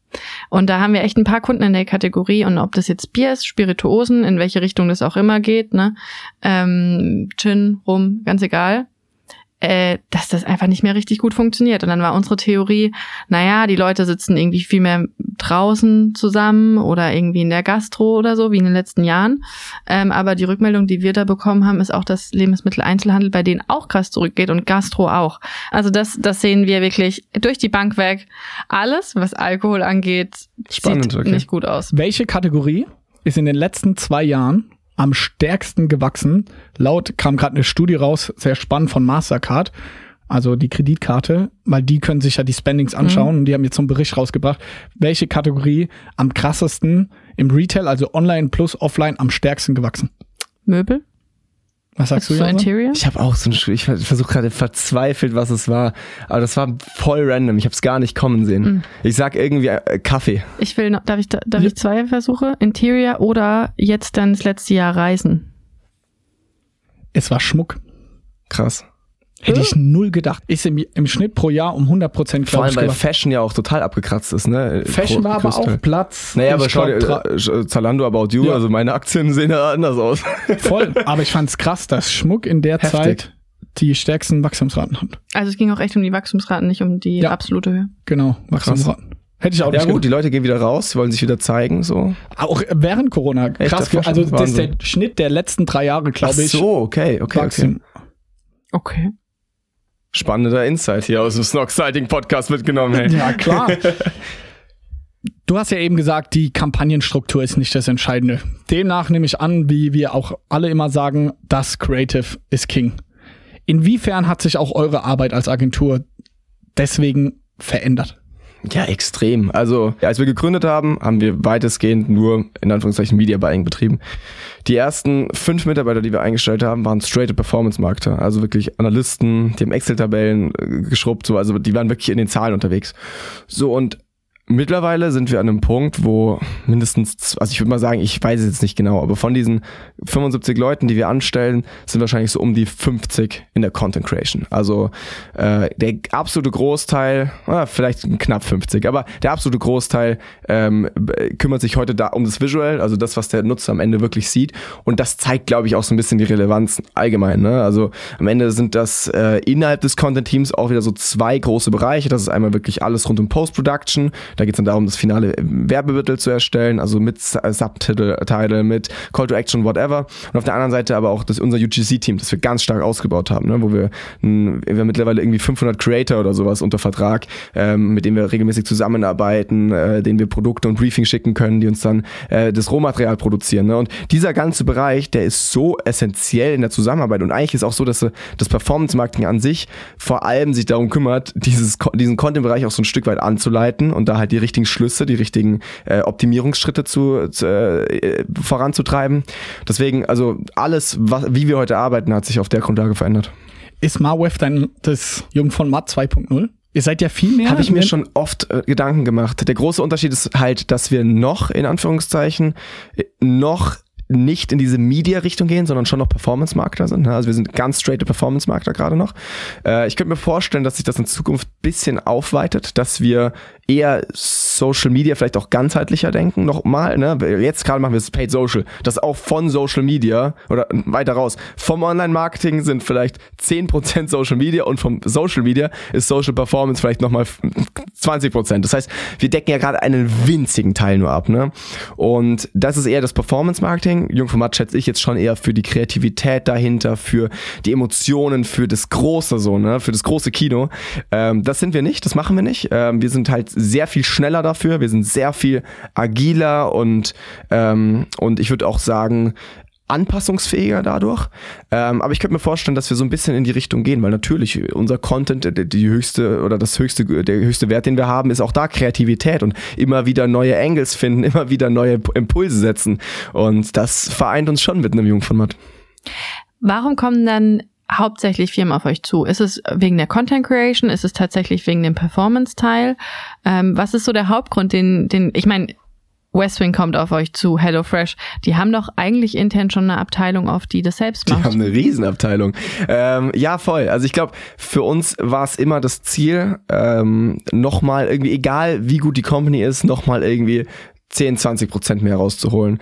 Und da haben wir echt ein paar Kunden in der Kategorie und ob das jetzt Bier ist, Spirituosen, in welche Richtung das auch immer geht, ne, ähm, Gin, Rum, ganz egal, äh, dass das einfach nicht mehr richtig gut funktioniert. Und dann war unsere Theorie, naja, die Leute sitzen irgendwie viel mehr draußen zusammen oder irgendwie in der Gastro oder so, wie in den letzten Jahren. Ähm, aber die Rückmeldung, die wir da bekommen haben, ist auch, dass Lebensmitteleinzelhandel bei denen auch krass zurückgeht und Gastro auch. Also das, das sehen wir wirklich durch die Bank weg. Alles, was Alkohol angeht, Spannend, sieht okay. nicht gut aus. Welche Kategorie ist in den letzten zwei Jahren am stärksten gewachsen? Laut kam gerade eine Studie raus, sehr spannend von Mastercard, also die Kreditkarte, weil die können sich ja die Spendings anschauen und die haben jetzt so einen Bericht rausgebracht, welche Kategorie am krassesten im Retail, also online plus offline, am stärksten gewachsen. Möbel? Was sagst Hast du? Interior? Ich habe auch so ein Sch- ich versuche gerade verzweifelt, was es war. Aber das war voll random. Ich habe es gar nicht kommen sehen. Mhm. Ich sag irgendwie äh, Kaffee. Ich will noch, darf ich, darf Ja. ich zwei Versuche? Interior oder jetzt dann das letzte Jahr Reisen? Es war Schmuck. Krass. Hätte ich null gedacht. Ist im, im Schnitt pro Jahr um 100 Prozent, Vor allem, ich, weil. Fashion ja auch total abgekratzt ist, ne? Fashion Pro- war aber auch Platz. Naja, aber ich schau dir, äh, Zalando About You, Ja. also meine Aktien sehen ja anders aus. Voll. Aber ich fand's krass, dass Schmuck in der Heftig. Zeit die stärksten Wachstumsraten hat. Also es ging auch echt um die Wachstumsraten, nicht um die Ja. absolute Höhe. Genau, Wachstumsraten. Hätte ich auch Ja nicht gut, die. Leute gehen wieder raus, wollen sich wieder zeigen, so. Auch während Corona. Krass. schon? Also das ist der. Schnitt der letzten drei Jahre, glaube ich. Ach so, okay, okay. Okay. Spannender Insight hier aus dem Snock Sighting Podcast mitgenommen, hey. Ja, klar. Du hast ja eben gesagt, die Kampagnenstruktur ist nicht das Entscheidende. Demnach nehme ich an, wie wir auch alle immer sagen, das Creative ist King. Inwiefern hat sich auch eure Arbeit als Agentur deswegen verändert? Ja, extrem. Also, als wir gegründet haben, haben wir weitestgehend nur, in Anführungszeichen, Media Buying betrieben. Die ersten fünf Mitarbeiter, die wir eingestellt haben, waren straight Performance-Marketer. Also wirklich Analysten, die haben Excel-Tabellen äh, geschrubbt, so, also die waren wirklich in den Zahlen unterwegs. So, und mittlerweile sind wir an einem Punkt, wo mindestens, also ich würde mal sagen, ich weiß es jetzt nicht genau, aber von diesen 75 Leuten, die wir anstellen, sind wahrscheinlich so um die 50 in der Content Creation. Also äh, der absolute Großteil, ah, vielleicht knapp 50, aber der absolute Großteil ähm, kümmert sich heute da um das Visual, also das, was der Nutzer am Ende wirklich sieht. Und das zeigt, glaube ich, auch so ein bisschen die Relevanz allgemein. Ne? Also am Ende sind das äh, innerhalb des Content-Teams auch wieder so zwei große Bereiche. Das ist einmal wirklich alles rund um Post-Production. Da geht es dann darum, das finale Werbemittel zu erstellen, also mit Subtitle, mit Call to Action, whatever. Und auf der anderen Seite aber auch das, unser UGC-Team, das wir ganz stark ausgebaut haben, ne? wo wir, wir mittlerweile irgendwie 500 Creator oder sowas unter Vertrag, ähm, mit denen wir regelmäßig zusammenarbeiten, äh, denen wir Produkte und Briefing schicken können, die uns dann äh, das Rohmaterial produzieren. Ne? Und dieser ganze Bereich, der ist so essentiell in der Zusammenarbeit und eigentlich ist auch so, dass äh, das Performance-Marketing an sich vor allem sich darum kümmert, dieses, diesen Content-Bereich auch so ein Stück weit anzuleiten und da halt die richtigen Schlüsse, die richtigen äh, Optimierungsschritte zu, zu äh, voranzutreiben. Deswegen, also alles, was, wie wir heute arbeiten, hat sich auf der Grundlage verändert. Ist Marweb dann das Jung von Matt 2.0? Ihr seid ja viel mehr. Habe ich mir schon oft äh, Gedanken gemacht. Der große Unterschied ist halt, dass wir noch, in Anführungszeichen, äh, noch nicht in diese Media-Richtung gehen, sondern schon noch Performance-Markter sind. Ne? Also wir sind ganz straight Performance-Markter gerade noch. Äh, ich könnte mir vorstellen, dass sich das in Zukunft bisschen aufweitet, dass wir eher Social Media vielleicht auch ganzheitlicher denken, nochmal, ne? Jetzt gerade machen wir es Paid Social. Das auch von Social Media oder weiter raus. Vom Online-Marketing sind vielleicht 10% Social Media und vom Social Media ist Social Performance vielleicht nochmal 20%. Das heißt, wir decken ja gerade einen winzigen Teil nur ab, ne? Und das ist eher das Performance-Marketing. Jungformat schätze ich jetzt schon eher für die Kreativität dahinter, für die Emotionen, für das große so, ne? Für das große Kino. Ähm, das sind wir nicht, das machen wir nicht. Ähm, wir sind halt sehr viel schneller dafür, wir sind sehr viel agiler und, ähm, und ich würde auch sagen, anpassungsfähiger dadurch. Ähm, aber ich könnte mir vorstellen, dass wir so ein bisschen in die Richtung gehen, weil natürlich unser Content, die höchste oder das höchste, der höchste Wert, den wir haben, ist auch da Kreativität und immer wieder neue Angles finden, immer wieder neue Impulse setzen. Und das vereint uns schon mit einem Jungformat. Warum kommen dann hauptsächlich Firmen auf euch zu? Ist es wegen der Content Creation? Ist es tatsächlich wegen dem Performance-Teil? Ähm, was ist so der Hauptgrund, den, den, ich meine, Westwing kommt auf euch zu, HelloFresh. Die haben doch eigentlich intern schon eine Abteilung, auf die das selbst macht. Die haben eine Riesenabteilung. Ähm, ja, voll. Also ich glaube, für uns war es immer das Ziel, ähm, nochmal irgendwie, egal wie gut die Company ist, nochmal irgendwie 10, 20 Prozent mehr rauszuholen.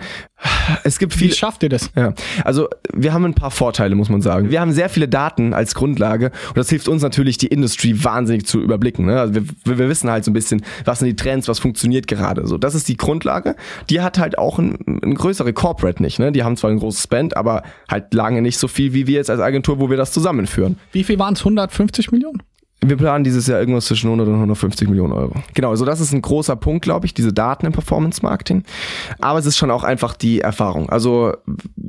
Es gibt viel. Wie schafft ihr das? Ja, also wir haben ein paar Vorteile, muss man sagen. Wir haben sehr viele Daten als Grundlage und das hilft uns natürlich, die Industry wahnsinnig zu überblicken. Ne? Also wir, wir wissen halt so ein bisschen, was sind die Trends, was funktioniert gerade. So, das ist die Grundlage. Die hat halt auch ein, ein größere Corporate nicht. Ne? Die haben zwar ein großes Spend, aber halt lange nicht so viel wie wir jetzt als Agentur, wo wir das zusammenführen. Wie viel waren es? 150 Millionen? Wir planen dieses Jahr irgendwas zwischen 100 und 150 Millionen Euro. Genau, also das ist ein großer Punkt, glaube ich, diese Daten im Performance Marketing. Aber es ist schon auch einfach die Erfahrung. Also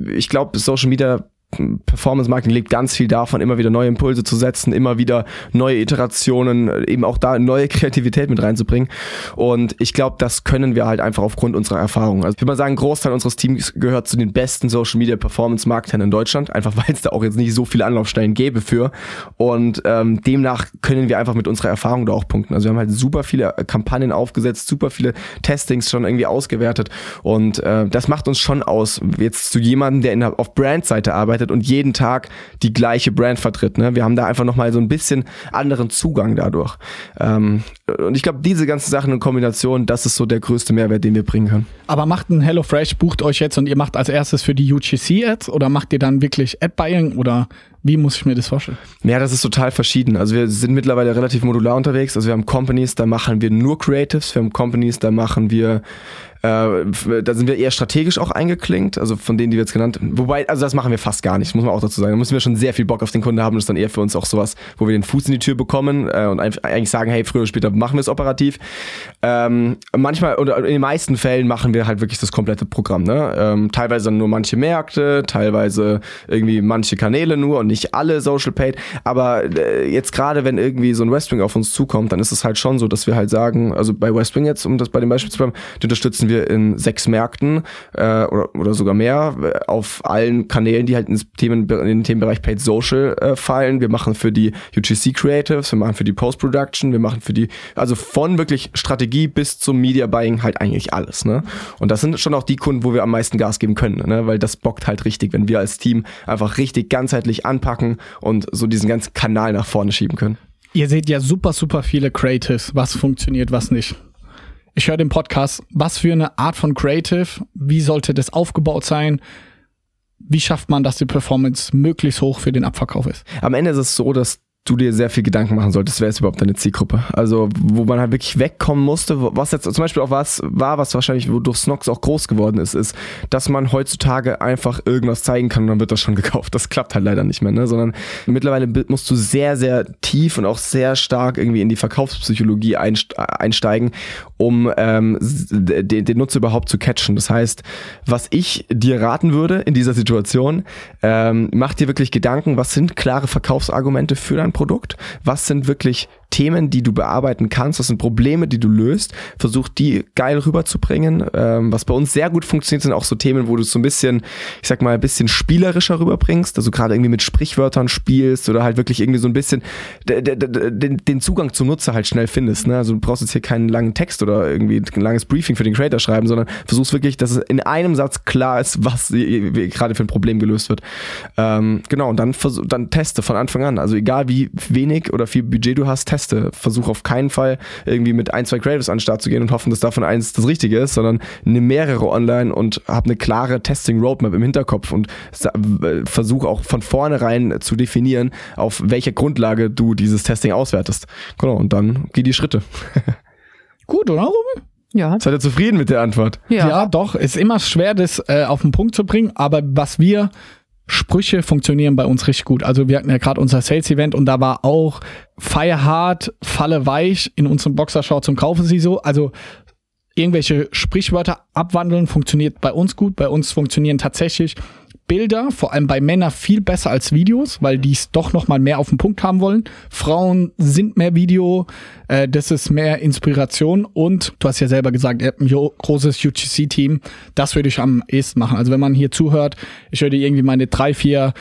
ich glaube, Social Media Performance Marketing lebt ganz viel davon, immer wieder neue Impulse zu setzen, immer wieder neue Iterationen, eben auch da neue Kreativität mit reinzubringen. Und ich glaube, das können wir halt einfach aufgrund unserer Erfahrung. Also ich würde mal sagen, ein Großteil unseres Teams gehört zu den besten Social Media Performance Marketern in Deutschland, einfach weil es da auch jetzt nicht so viele Anlaufstellen gäbe für. Und ähm, demnach können wir einfach mit unserer Erfahrung da auch punkten. Also wir haben halt super viele Kampagnen aufgesetzt, super viele Testings schon irgendwie ausgewertet. Und äh, das macht uns schon aus, jetzt zu jemandem, der in der, auf Brandseite arbeitet, arbeitet und jeden Tag die gleiche Brand vertritt. Ne? Wir haben da einfach nochmal so ein bisschen anderen Zugang dadurch. Ähm, und ich glaube, diese ganzen Sachen in Kombination, das ist so der größte Mehrwert, den wir bringen können. Aber macht ein HelloFresh, bucht euch jetzt und ihr macht als erstes für die UGC-Ads oder macht ihr dann wirklich Ad-Buying oder wie muss ich mir das vorstellen? Ja, das ist total verschieden. Also wir sind mittlerweile relativ modular unterwegs. Also wir haben Companies, da machen wir nur Creatives. Wir haben Companies, da machen wir äh, da sind wir eher strategisch auch eingeklinkt, also von denen, die wir jetzt genannt haben. Wobei, also das machen wir fast gar nicht, muss man auch dazu sagen. Da müssen wir schon sehr viel Bock auf den Kunden haben. Das ist dann eher für uns auch sowas, wo wir den Fuß in die Tür bekommen äh, und eigentlich sagen, hey, früher oder später machen wir es operativ. Ähm, manchmal oder in den meisten Fällen machen wir halt wirklich das komplette Programm. Ne? Ähm, teilweise dann nur manche Märkte, teilweise irgendwie manche Kanäle nur und nicht alle Social Paid. Aber äh, jetzt gerade, wenn irgendwie so ein Westwing auf uns zukommt, dann ist es halt schon so, dass wir halt sagen, also bei Westwing jetzt, um das bei dem Beispiel zu bleiben, die unterstützen wir in sechs Märkten äh, oder, oder sogar mehr äh, auf allen Kanälen, die halt ins Themen, in den Themenbereich Paid Social äh, fallen. Wir machen für die UGC Creatives, wir machen für die Post-Production, wir machen für die, also von wirklich Strategie bis zum Media Buying halt eigentlich alles. Ne? Und das sind schon auch die Kunden, wo wir am meisten Gas geben können, ne? weil das bockt halt richtig, wenn wir als Team einfach richtig ganzheitlich anpacken und so diesen ganzen Kanal nach vorne schieben können. Ihr seht ja super, super viele Creatives, was funktioniert, was nicht ich höre den Podcast, was für eine Art von Creative, wie sollte das aufgebaut sein? Wie schafft man, dass die Performance möglichst hoch für den Abverkauf ist? Am Ende ist es so, dass du dir sehr viel Gedanken machen solltest, wer ist überhaupt deine Zielgruppe. Also wo man halt wirklich wegkommen musste, was jetzt zum Beispiel auch was war, was wahrscheinlich wodurch Snox auch groß geworden ist, ist, dass man heutzutage einfach irgendwas zeigen kann und dann wird das schon gekauft. Das klappt halt leider nicht mehr, ne? sondern mittlerweile musst du sehr, sehr tief und auch sehr stark irgendwie in die Verkaufspsychologie einsteigen, um ähm, den, den Nutzer überhaupt zu catchen. Das heißt, was ich dir raten würde in dieser Situation, ähm, mach dir wirklich Gedanken, was sind klare Verkaufsargumente für dein Produkt, was sind wirklich Themen, die du bearbeiten kannst, das sind Probleme, die du löst, versuch die geil rüberzubringen. Ähm, was bei uns sehr gut funktioniert, sind auch so Themen, wo du so ein bisschen, ich sag mal, ein bisschen spielerischer rüberbringst, also gerade irgendwie mit Sprichwörtern spielst oder halt wirklich irgendwie so ein bisschen den, den Zugang zum Nutzer halt schnell findest. Ne? Also du brauchst jetzt hier keinen langen Text oder irgendwie ein langes Briefing für den Creator schreiben, sondern versuchst wirklich, dass es in einem Satz klar ist, was gerade für ein Problem gelöst wird. Ähm, genau, und dann, dann teste von Anfang an. Also egal wie wenig oder viel Budget du hast, teste. Versuch auf keinen Fall irgendwie mit ein, zwei Creatives an den Start zu gehen und hoffen, dass davon eins das Richtige ist, sondern nimm mehrere online und hab eine klare Testing-Roadmap im Hinterkopf und versuch auch von vornherein zu definieren, auf welcher Grundlage du dieses Testing auswertest. Genau, und dann geh die Schritte. Gut, oder, Robin? Ja. Seid ihr zufrieden mit der Antwort? Ja, ja doch. Ist immer schwer, das äh, auf den Punkt zu bringen, aber was wir Sprüche funktionieren bei uns richtig gut. Also wir hatten ja gerade unser Sales-Event und da war auch Fire hard, Falle weich in unserem Boxershort zum Kaufen Sie so. Also irgendwelche Sprichwörter abwandeln funktioniert bei uns gut. Bei uns funktionieren tatsächlich Bilder, vor allem bei Männern, viel besser als Videos, weil die es doch noch mal mehr auf den Punkt haben wollen. Frauen sind mehr Video, äh, das ist mehr Inspiration und du hast ja selber gesagt, ihr habt ein großes UGC-Team. Das würde ich am ehesten machen. Also wenn man hier zuhört, ich würde irgendwie meine drei, vier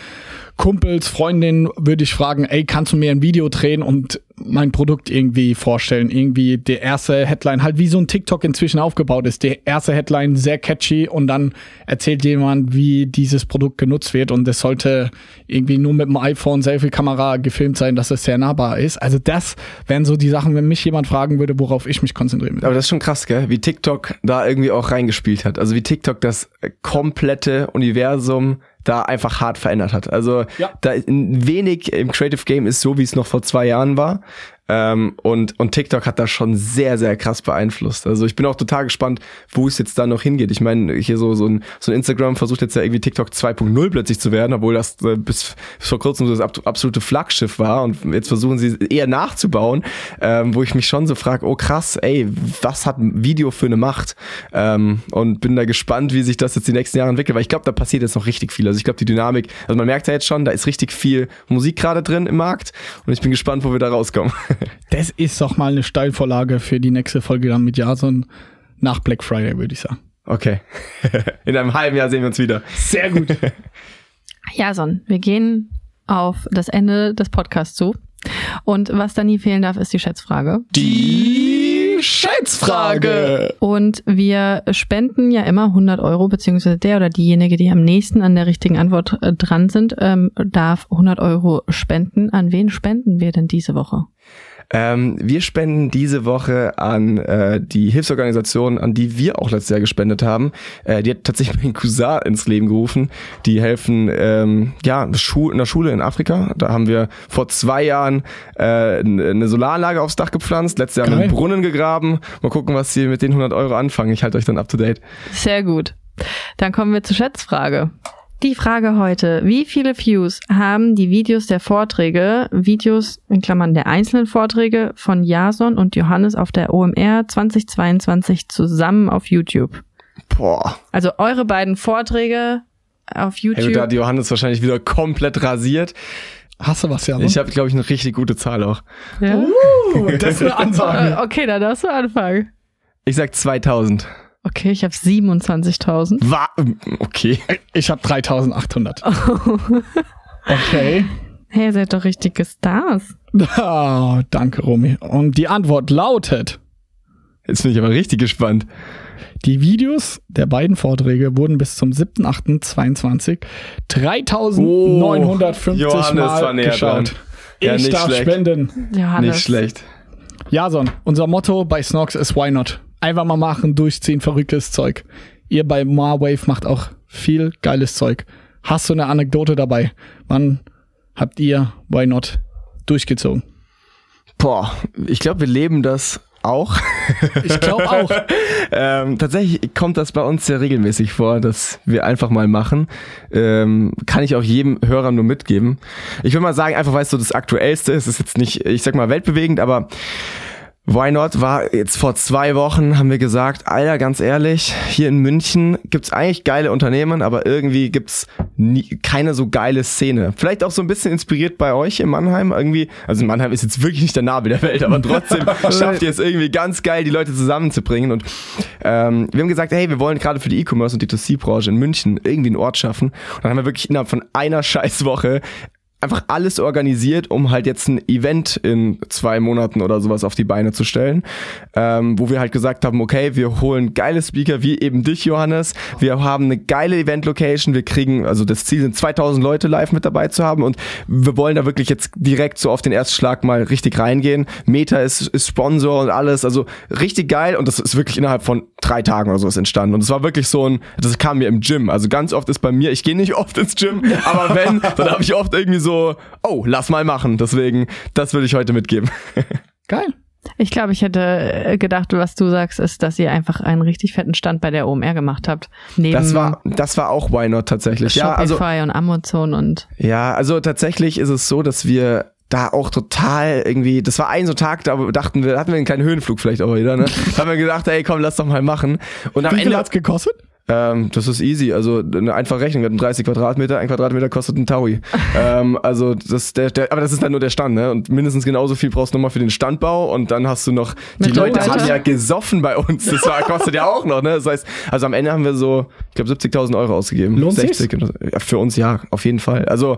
Kumpels, Freundinnen würde ich fragen, ey, kannst du mir ein Video drehen und mein Produkt irgendwie vorstellen? Irgendwie der erste Headline, halt wie so ein TikTok inzwischen aufgebaut ist. Der erste Headline sehr catchy und dann erzählt jemand, wie dieses Produkt genutzt wird und es sollte irgendwie nur mit dem iPhone Selfie-Kamera gefilmt sein, dass es sehr nahbar ist. Also das wären so die Sachen, wenn mich jemand fragen würde, worauf ich mich konzentrieren würde. Aber das ist schon krass, gell? Wie TikTok da irgendwie auch reingespielt hat. Also wie TikTok das komplette Universum da einfach hart verändert hat. Also ja. da wenig im Creative Game ist so, wie es noch vor zwei Jahren war. Ähm, und, und TikTok hat das schon sehr, sehr krass beeinflusst. Also ich bin auch total gespannt, wo es jetzt da noch hingeht. Ich meine, hier so, so, ein, so ein Instagram versucht jetzt ja irgendwie TikTok 2.0 plötzlich zu werden, obwohl das äh, bis, bis vor kurzem so das absolute Flaggschiff war. Und jetzt versuchen sie eher nachzubauen, ähm, wo ich mich schon so frage, oh krass, ey, was hat ein Video für eine Macht? Ähm, und bin da gespannt, wie sich das jetzt die nächsten Jahre entwickelt, weil ich glaube, da passiert jetzt noch richtig viel. Also ich glaube, die Dynamik, also man merkt ja jetzt schon, da ist richtig viel Musik gerade drin im Markt und ich bin gespannt, wo wir da rauskommen. Das ist doch mal eine Steilvorlage für die nächste Folge dann mit Jason nach Black Friday, würde ich sagen. Okay. In einem halben Jahr sehen wir uns wieder. Sehr gut. Jason, wir gehen auf das Ende des Podcasts zu. Und was da nie fehlen darf, ist die Schätzfrage. Die Schätzfrage. Und wir spenden ja immer 100 Euro, beziehungsweise der oder diejenige, die am nächsten an der richtigen Antwort äh, dran sind, ähm, darf 100 Euro spenden. An wen spenden wir denn diese Woche? Ähm, wir spenden diese Woche an äh, die Hilfsorganisation, an die wir auch letztes Jahr gespendet haben. Äh, die hat tatsächlich meinen Cousin ins Leben gerufen. Die helfen ähm, ja in der Schule in Afrika. Da haben wir vor zwei Jahren äh, eine Solaranlage aufs Dach gepflanzt, letztes Jahr Geil. einen Brunnen gegraben. Mal gucken, was sie mit den 100 Euro anfangen. Ich halte euch dann up to date. Sehr gut. Dann kommen wir zur Schätzfrage. Die Frage heute, wie viele Views haben die Videos der Vorträge, Videos in Klammern der einzelnen Vorträge von Jason und Johannes auf der OMR 2022 zusammen auf YouTube? Boah. Also eure beiden Vorträge auf YouTube. Hey, da hat Johannes wahrscheinlich wieder komplett rasiert. Hast du was, ja? Ich habe, glaube ich, eine richtig gute Zahl auch. Ja? Uh, das ist eine Ansage. okay, dann darfst du anfangen. Ich sag 2000. Okay, ich habe 27.000. Okay. Ich habe 3.800. Oh. Okay. Hey, ihr seid doch richtige Stars. Oh, danke, Romy. Und die Antwort lautet. Jetzt bin ich aber richtig gespannt. Die Videos der beiden Vorträge wurden bis zum 7.8.22 3950 oh, Mal geschaut. Ja, ich darf schlecht. spenden. Johannes. Nicht schlecht. Jason, unser Motto bei Snox ist Why Not? Einfach mal machen, durchziehen, verrücktes Zeug. Ihr bei Marwave macht auch viel geiles Zeug. Hast du eine Anekdote dabei? Wann habt ihr Why Not durchgezogen? Boah, ich glaube, wir leben das auch. Ich glaube auch. ähm, tatsächlich kommt das bei uns sehr regelmäßig vor, dass wir einfach mal machen. Ähm, kann ich auch jedem Hörer nur mitgeben. Ich will mal sagen, einfach weil es so das Aktuellste ist. Es ist jetzt nicht, ich sag mal, weltbewegend, aber Why Not war jetzt vor zwei Wochen, haben wir gesagt, Alter, ganz ehrlich, hier in München gibt's eigentlich geile Unternehmen, aber irgendwie gibt's nie, keine so geile Szene. Vielleicht auch so ein bisschen inspiriert bei euch in Mannheim irgendwie. Also Mannheim ist jetzt wirklich nicht der Nabel der Welt, aber trotzdem schafft ihr es irgendwie ganz geil, die Leute zusammenzubringen. Und ähm, wir haben gesagt, hey, wir wollen gerade für die E-Commerce und D2C-Branche in München irgendwie einen Ort schaffen. Und dann haben wir wirklich innerhalb von einer Scheißwoche einfach alles organisiert, um halt jetzt ein Event in zwei Monaten oder sowas auf die Beine zu stellen, ähm, wo wir halt gesagt haben, okay, wir holen geile Speaker wie eben dich, Johannes, wir haben eine geile Event-Location, wir kriegen, also das Ziel sind 2000 Leute live mit dabei zu haben. Und wir wollen da wirklich jetzt direkt so auf den ersten Schlag mal richtig reingehen. Meta ist, ist Sponsor und alles, also richtig geil. Und das ist wirklich innerhalb von drei Tagen oder sowas entstanden und es war wirklich so ein, das kam mir im Gym, also ganz oft ist bei mir, ich gehe nicht oft ins Gym, aber wenn, dann habe ich oft irgendwie so so, oh, lass mal machen. Deswegen, das würde ich heute mitgeben. Geil. Ich glaube, ich hätte äh, gedacht, was du sagst, ist, dass ihr einfach einen richtig fetten Stand bei der OMR gemacht habt. Neben Das war, das war auch Why Not tatsächlich. Ja, Shopify also, und Amazon und ja, also tatsächlich ist es so, dass wir da auch total irgendwie, das war ein so Tag, da dachten wir, hatten wir einen kleinen Höhenflug vielleicht auch wieder, ne? Da haben wir gedacht, ey, komm, lass doch mal machen. Und am Wie viel Ende hat's gekostet? Ähm, das ist easy. Also eine einfache Rechnung. Wir hatten 30 Quadratmeter, ein Quadratmeter kostet ein Taui. ähm, also das, der, der, aber das ist dann nur der Stand, ne? Und mindestens genauso viel brauchst du nochmal für den Standbau und dann hast du noch, die Mit Leute Leute. haben ja gesoffen bei uns. Das war, kostet ja auch noch, ne? Das heißt, also am Ende haben wir so, ich glaube 70.000 Euro ausgegeben. Lohnt 60. oder so. Ja, für uns ja, auf jeden Fall. Also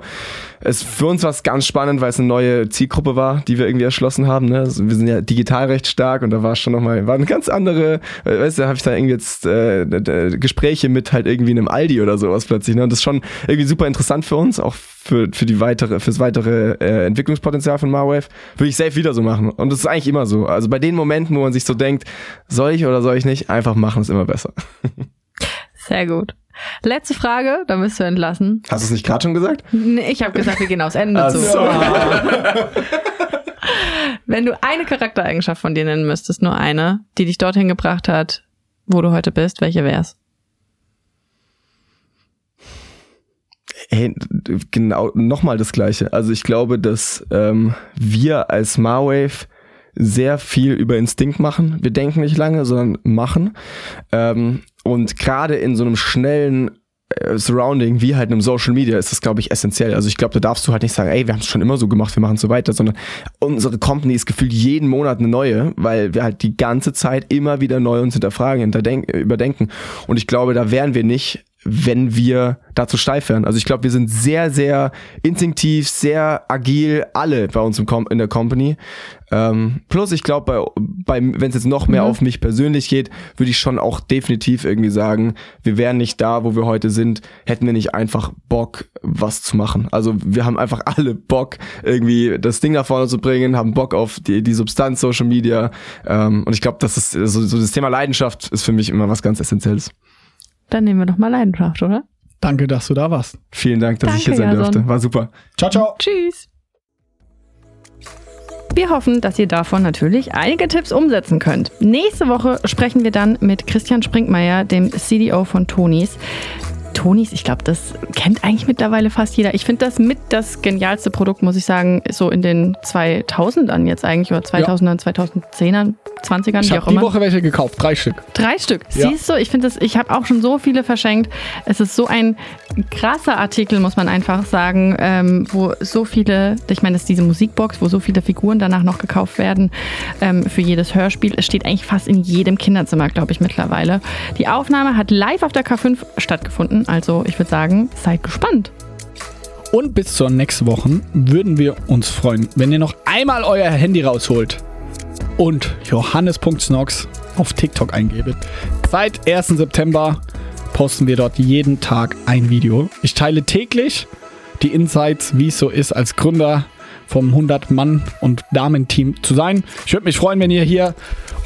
es für uns war es ganz spannend, weil es eine neue Zielgruppe war, die wir irgendwie erschlossen haben. Ne? Also wir sind ja digital recht stark und da war es schon nochmal, war eine ganz andere, äh, weißt du, da habe ich da irgendwie jetzt äh, d- Gespräche mit halt irgendwie einem Aldi oder sowas plötzlich. Ne? Und das ist schon irgendwie super interessant für uns, auch für, für die weitere, fürs weitere äh, Entwicklungspotenzial von Marwave. Würde ich safe wieder so machen. Und das ist eigentlich immer so. Also bei den Momenten, wo man sich so denkt, soll ich oder soll ich nicht, einfach machen ist immer besser. sehr gut. Letzte Frage, dann bist du entlassen. Hast du es nicht gerade schon gesagt? Nee, ich habe gesagt, wir gehen aufs Ende zu. so. Wenn du eine Charaktereigenschaft von dir nennen müsstest, nur eine, die dich dorthin gebracht hat, wo du heute bist, welche wär's? Hey, genau, nochmal das Gleiche. Also ich glaube, dass ähm, wir als Marwave sehr viel über Instinkt machen. Wir denken nicht lange, sondern machen. Ähm, und gerade in so einem schnellen äh, Surrounding wie halt einem Social Media ist das, glaube ich, essentiell. Also ich glaube, da darfst du halt nicht sagen, ey, wir haben es schon immer so gemacht, wir machen so weiter, sondern unsere Company ist gefühlt jeden Monat eine neue, weil wir halt die ganze Zeit immer wieder neu uns hinterfragen, hinterdenken, überdenken. Und ich glaube, da wären wir nicht, wenn wir dazu steif wären. Also ich glaube, wir sind sehr, sehr instinktiv, sehr agil, alle bei uns im Com in der Company. Ähm, plus, ich glaube, bei, bei, wenn es jetzt noch mehr Mhm. auf mich persönlich geht, würde ich schon auch definitiv irgendwie sagen, wir wären nicht da, wo wir heute sind, hätten wir nicht einfach Bock, was zu machen. Also wir haben einfach alle Bock, irgendwie das Ding nach vorne zu bringen, haben Bock auf die, die Substanz Social Media. Ähm, und ich glaube, das ist so, so das Thema Leidenschaft ist für mich immer was ganz Essentielles. Dann nehmen wir doch mal Leidenschaft, oder? Danke, dass du da warst. Vielen Dank, dass ich Danke, hier sein Jason. durfte. War super. Ciao, ciao. Tschüss. Wir hoffen, dass ihr davon natürlich einige Tipps umsetzen könnt. Nächste Woche sprechen wir dann mit Christian Sprinkmeier, dem CDO von Tonis. Tonis, ich glaube, das kennt eigentlich mittlerweile fast jeder. Ich finde das mit das genialste Produkt, muss ich sagen, so in den 2000ern jetzt eigentlich oder 2000ern, 2010ern, 20ern, Ich wie auch die immer. Woche welche gekauft, drei Stück. Drei Stück. Ja. Siehst du, ich finde das, ich habe auch schon so viele verschenkt. Es ist so ein krasser Artikel, muss man einfach sagen, ähm, wo so viele, ich meine, das ist diese Musikbox, wo so viele Figuren danach noch gekauft werden ähm, für jedes Hörspiel. Es steht eigentlich fast in jedem Kinderzimmer, glaube ich, mittlerweile. Die Aufnahme hat live auf der K5 stattgefunden. Also ich würde sagen, seid gespannt. Und bis zur nächsten Woche würden wir uns freuen, wenn ihr noch einmal euer Handy rausholt und johannes.snox auf TikTok eingebet. Seit 1. September posten wir dort jeden Tag ein Video. Ich teile täglich die Insights, wie es so ist, als Gründer vom 100-Mann- und Damen-Team zu sein. Ich würde mich freuen, wenn ihr hier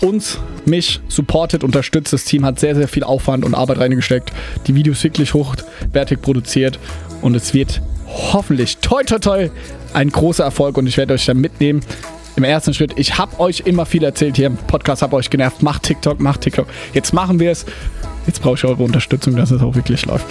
uns, mich supportet, unterstützt. Das Team hat sehr, sehr viel Aufwand und Arbeit reingesteckt. Die Videos wirklich hochwertig produziert und es wird hoffentlich, toi toi toi, ein großer Erfolg und ich werde euch dann mitnehmen. Im ersten Schritt, ich habe euch immer viel erzählt hier im Podcast, habe euch genervt, macht TikTok, macht TikTok. Jetzt machen wir es. Jetzt brauche ich eure Unterstützung, dass es auch wirklich läuft.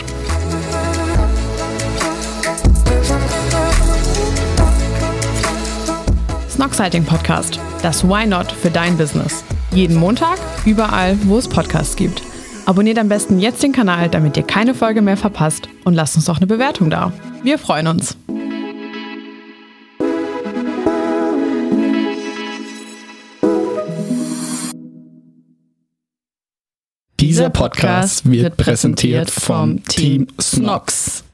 Snoxiting Podcast. Das Why Not für dein Business. Jeden Montag, überall, wo es Podcasts gibt. Abonniert am besten jetzt den Kanal, damit ihr keine Folge mehr verpasst und lasst uns doch eine Bewertung da. Wir freuen uns. Dieser Podcast wird präsentiert vom Team Snox.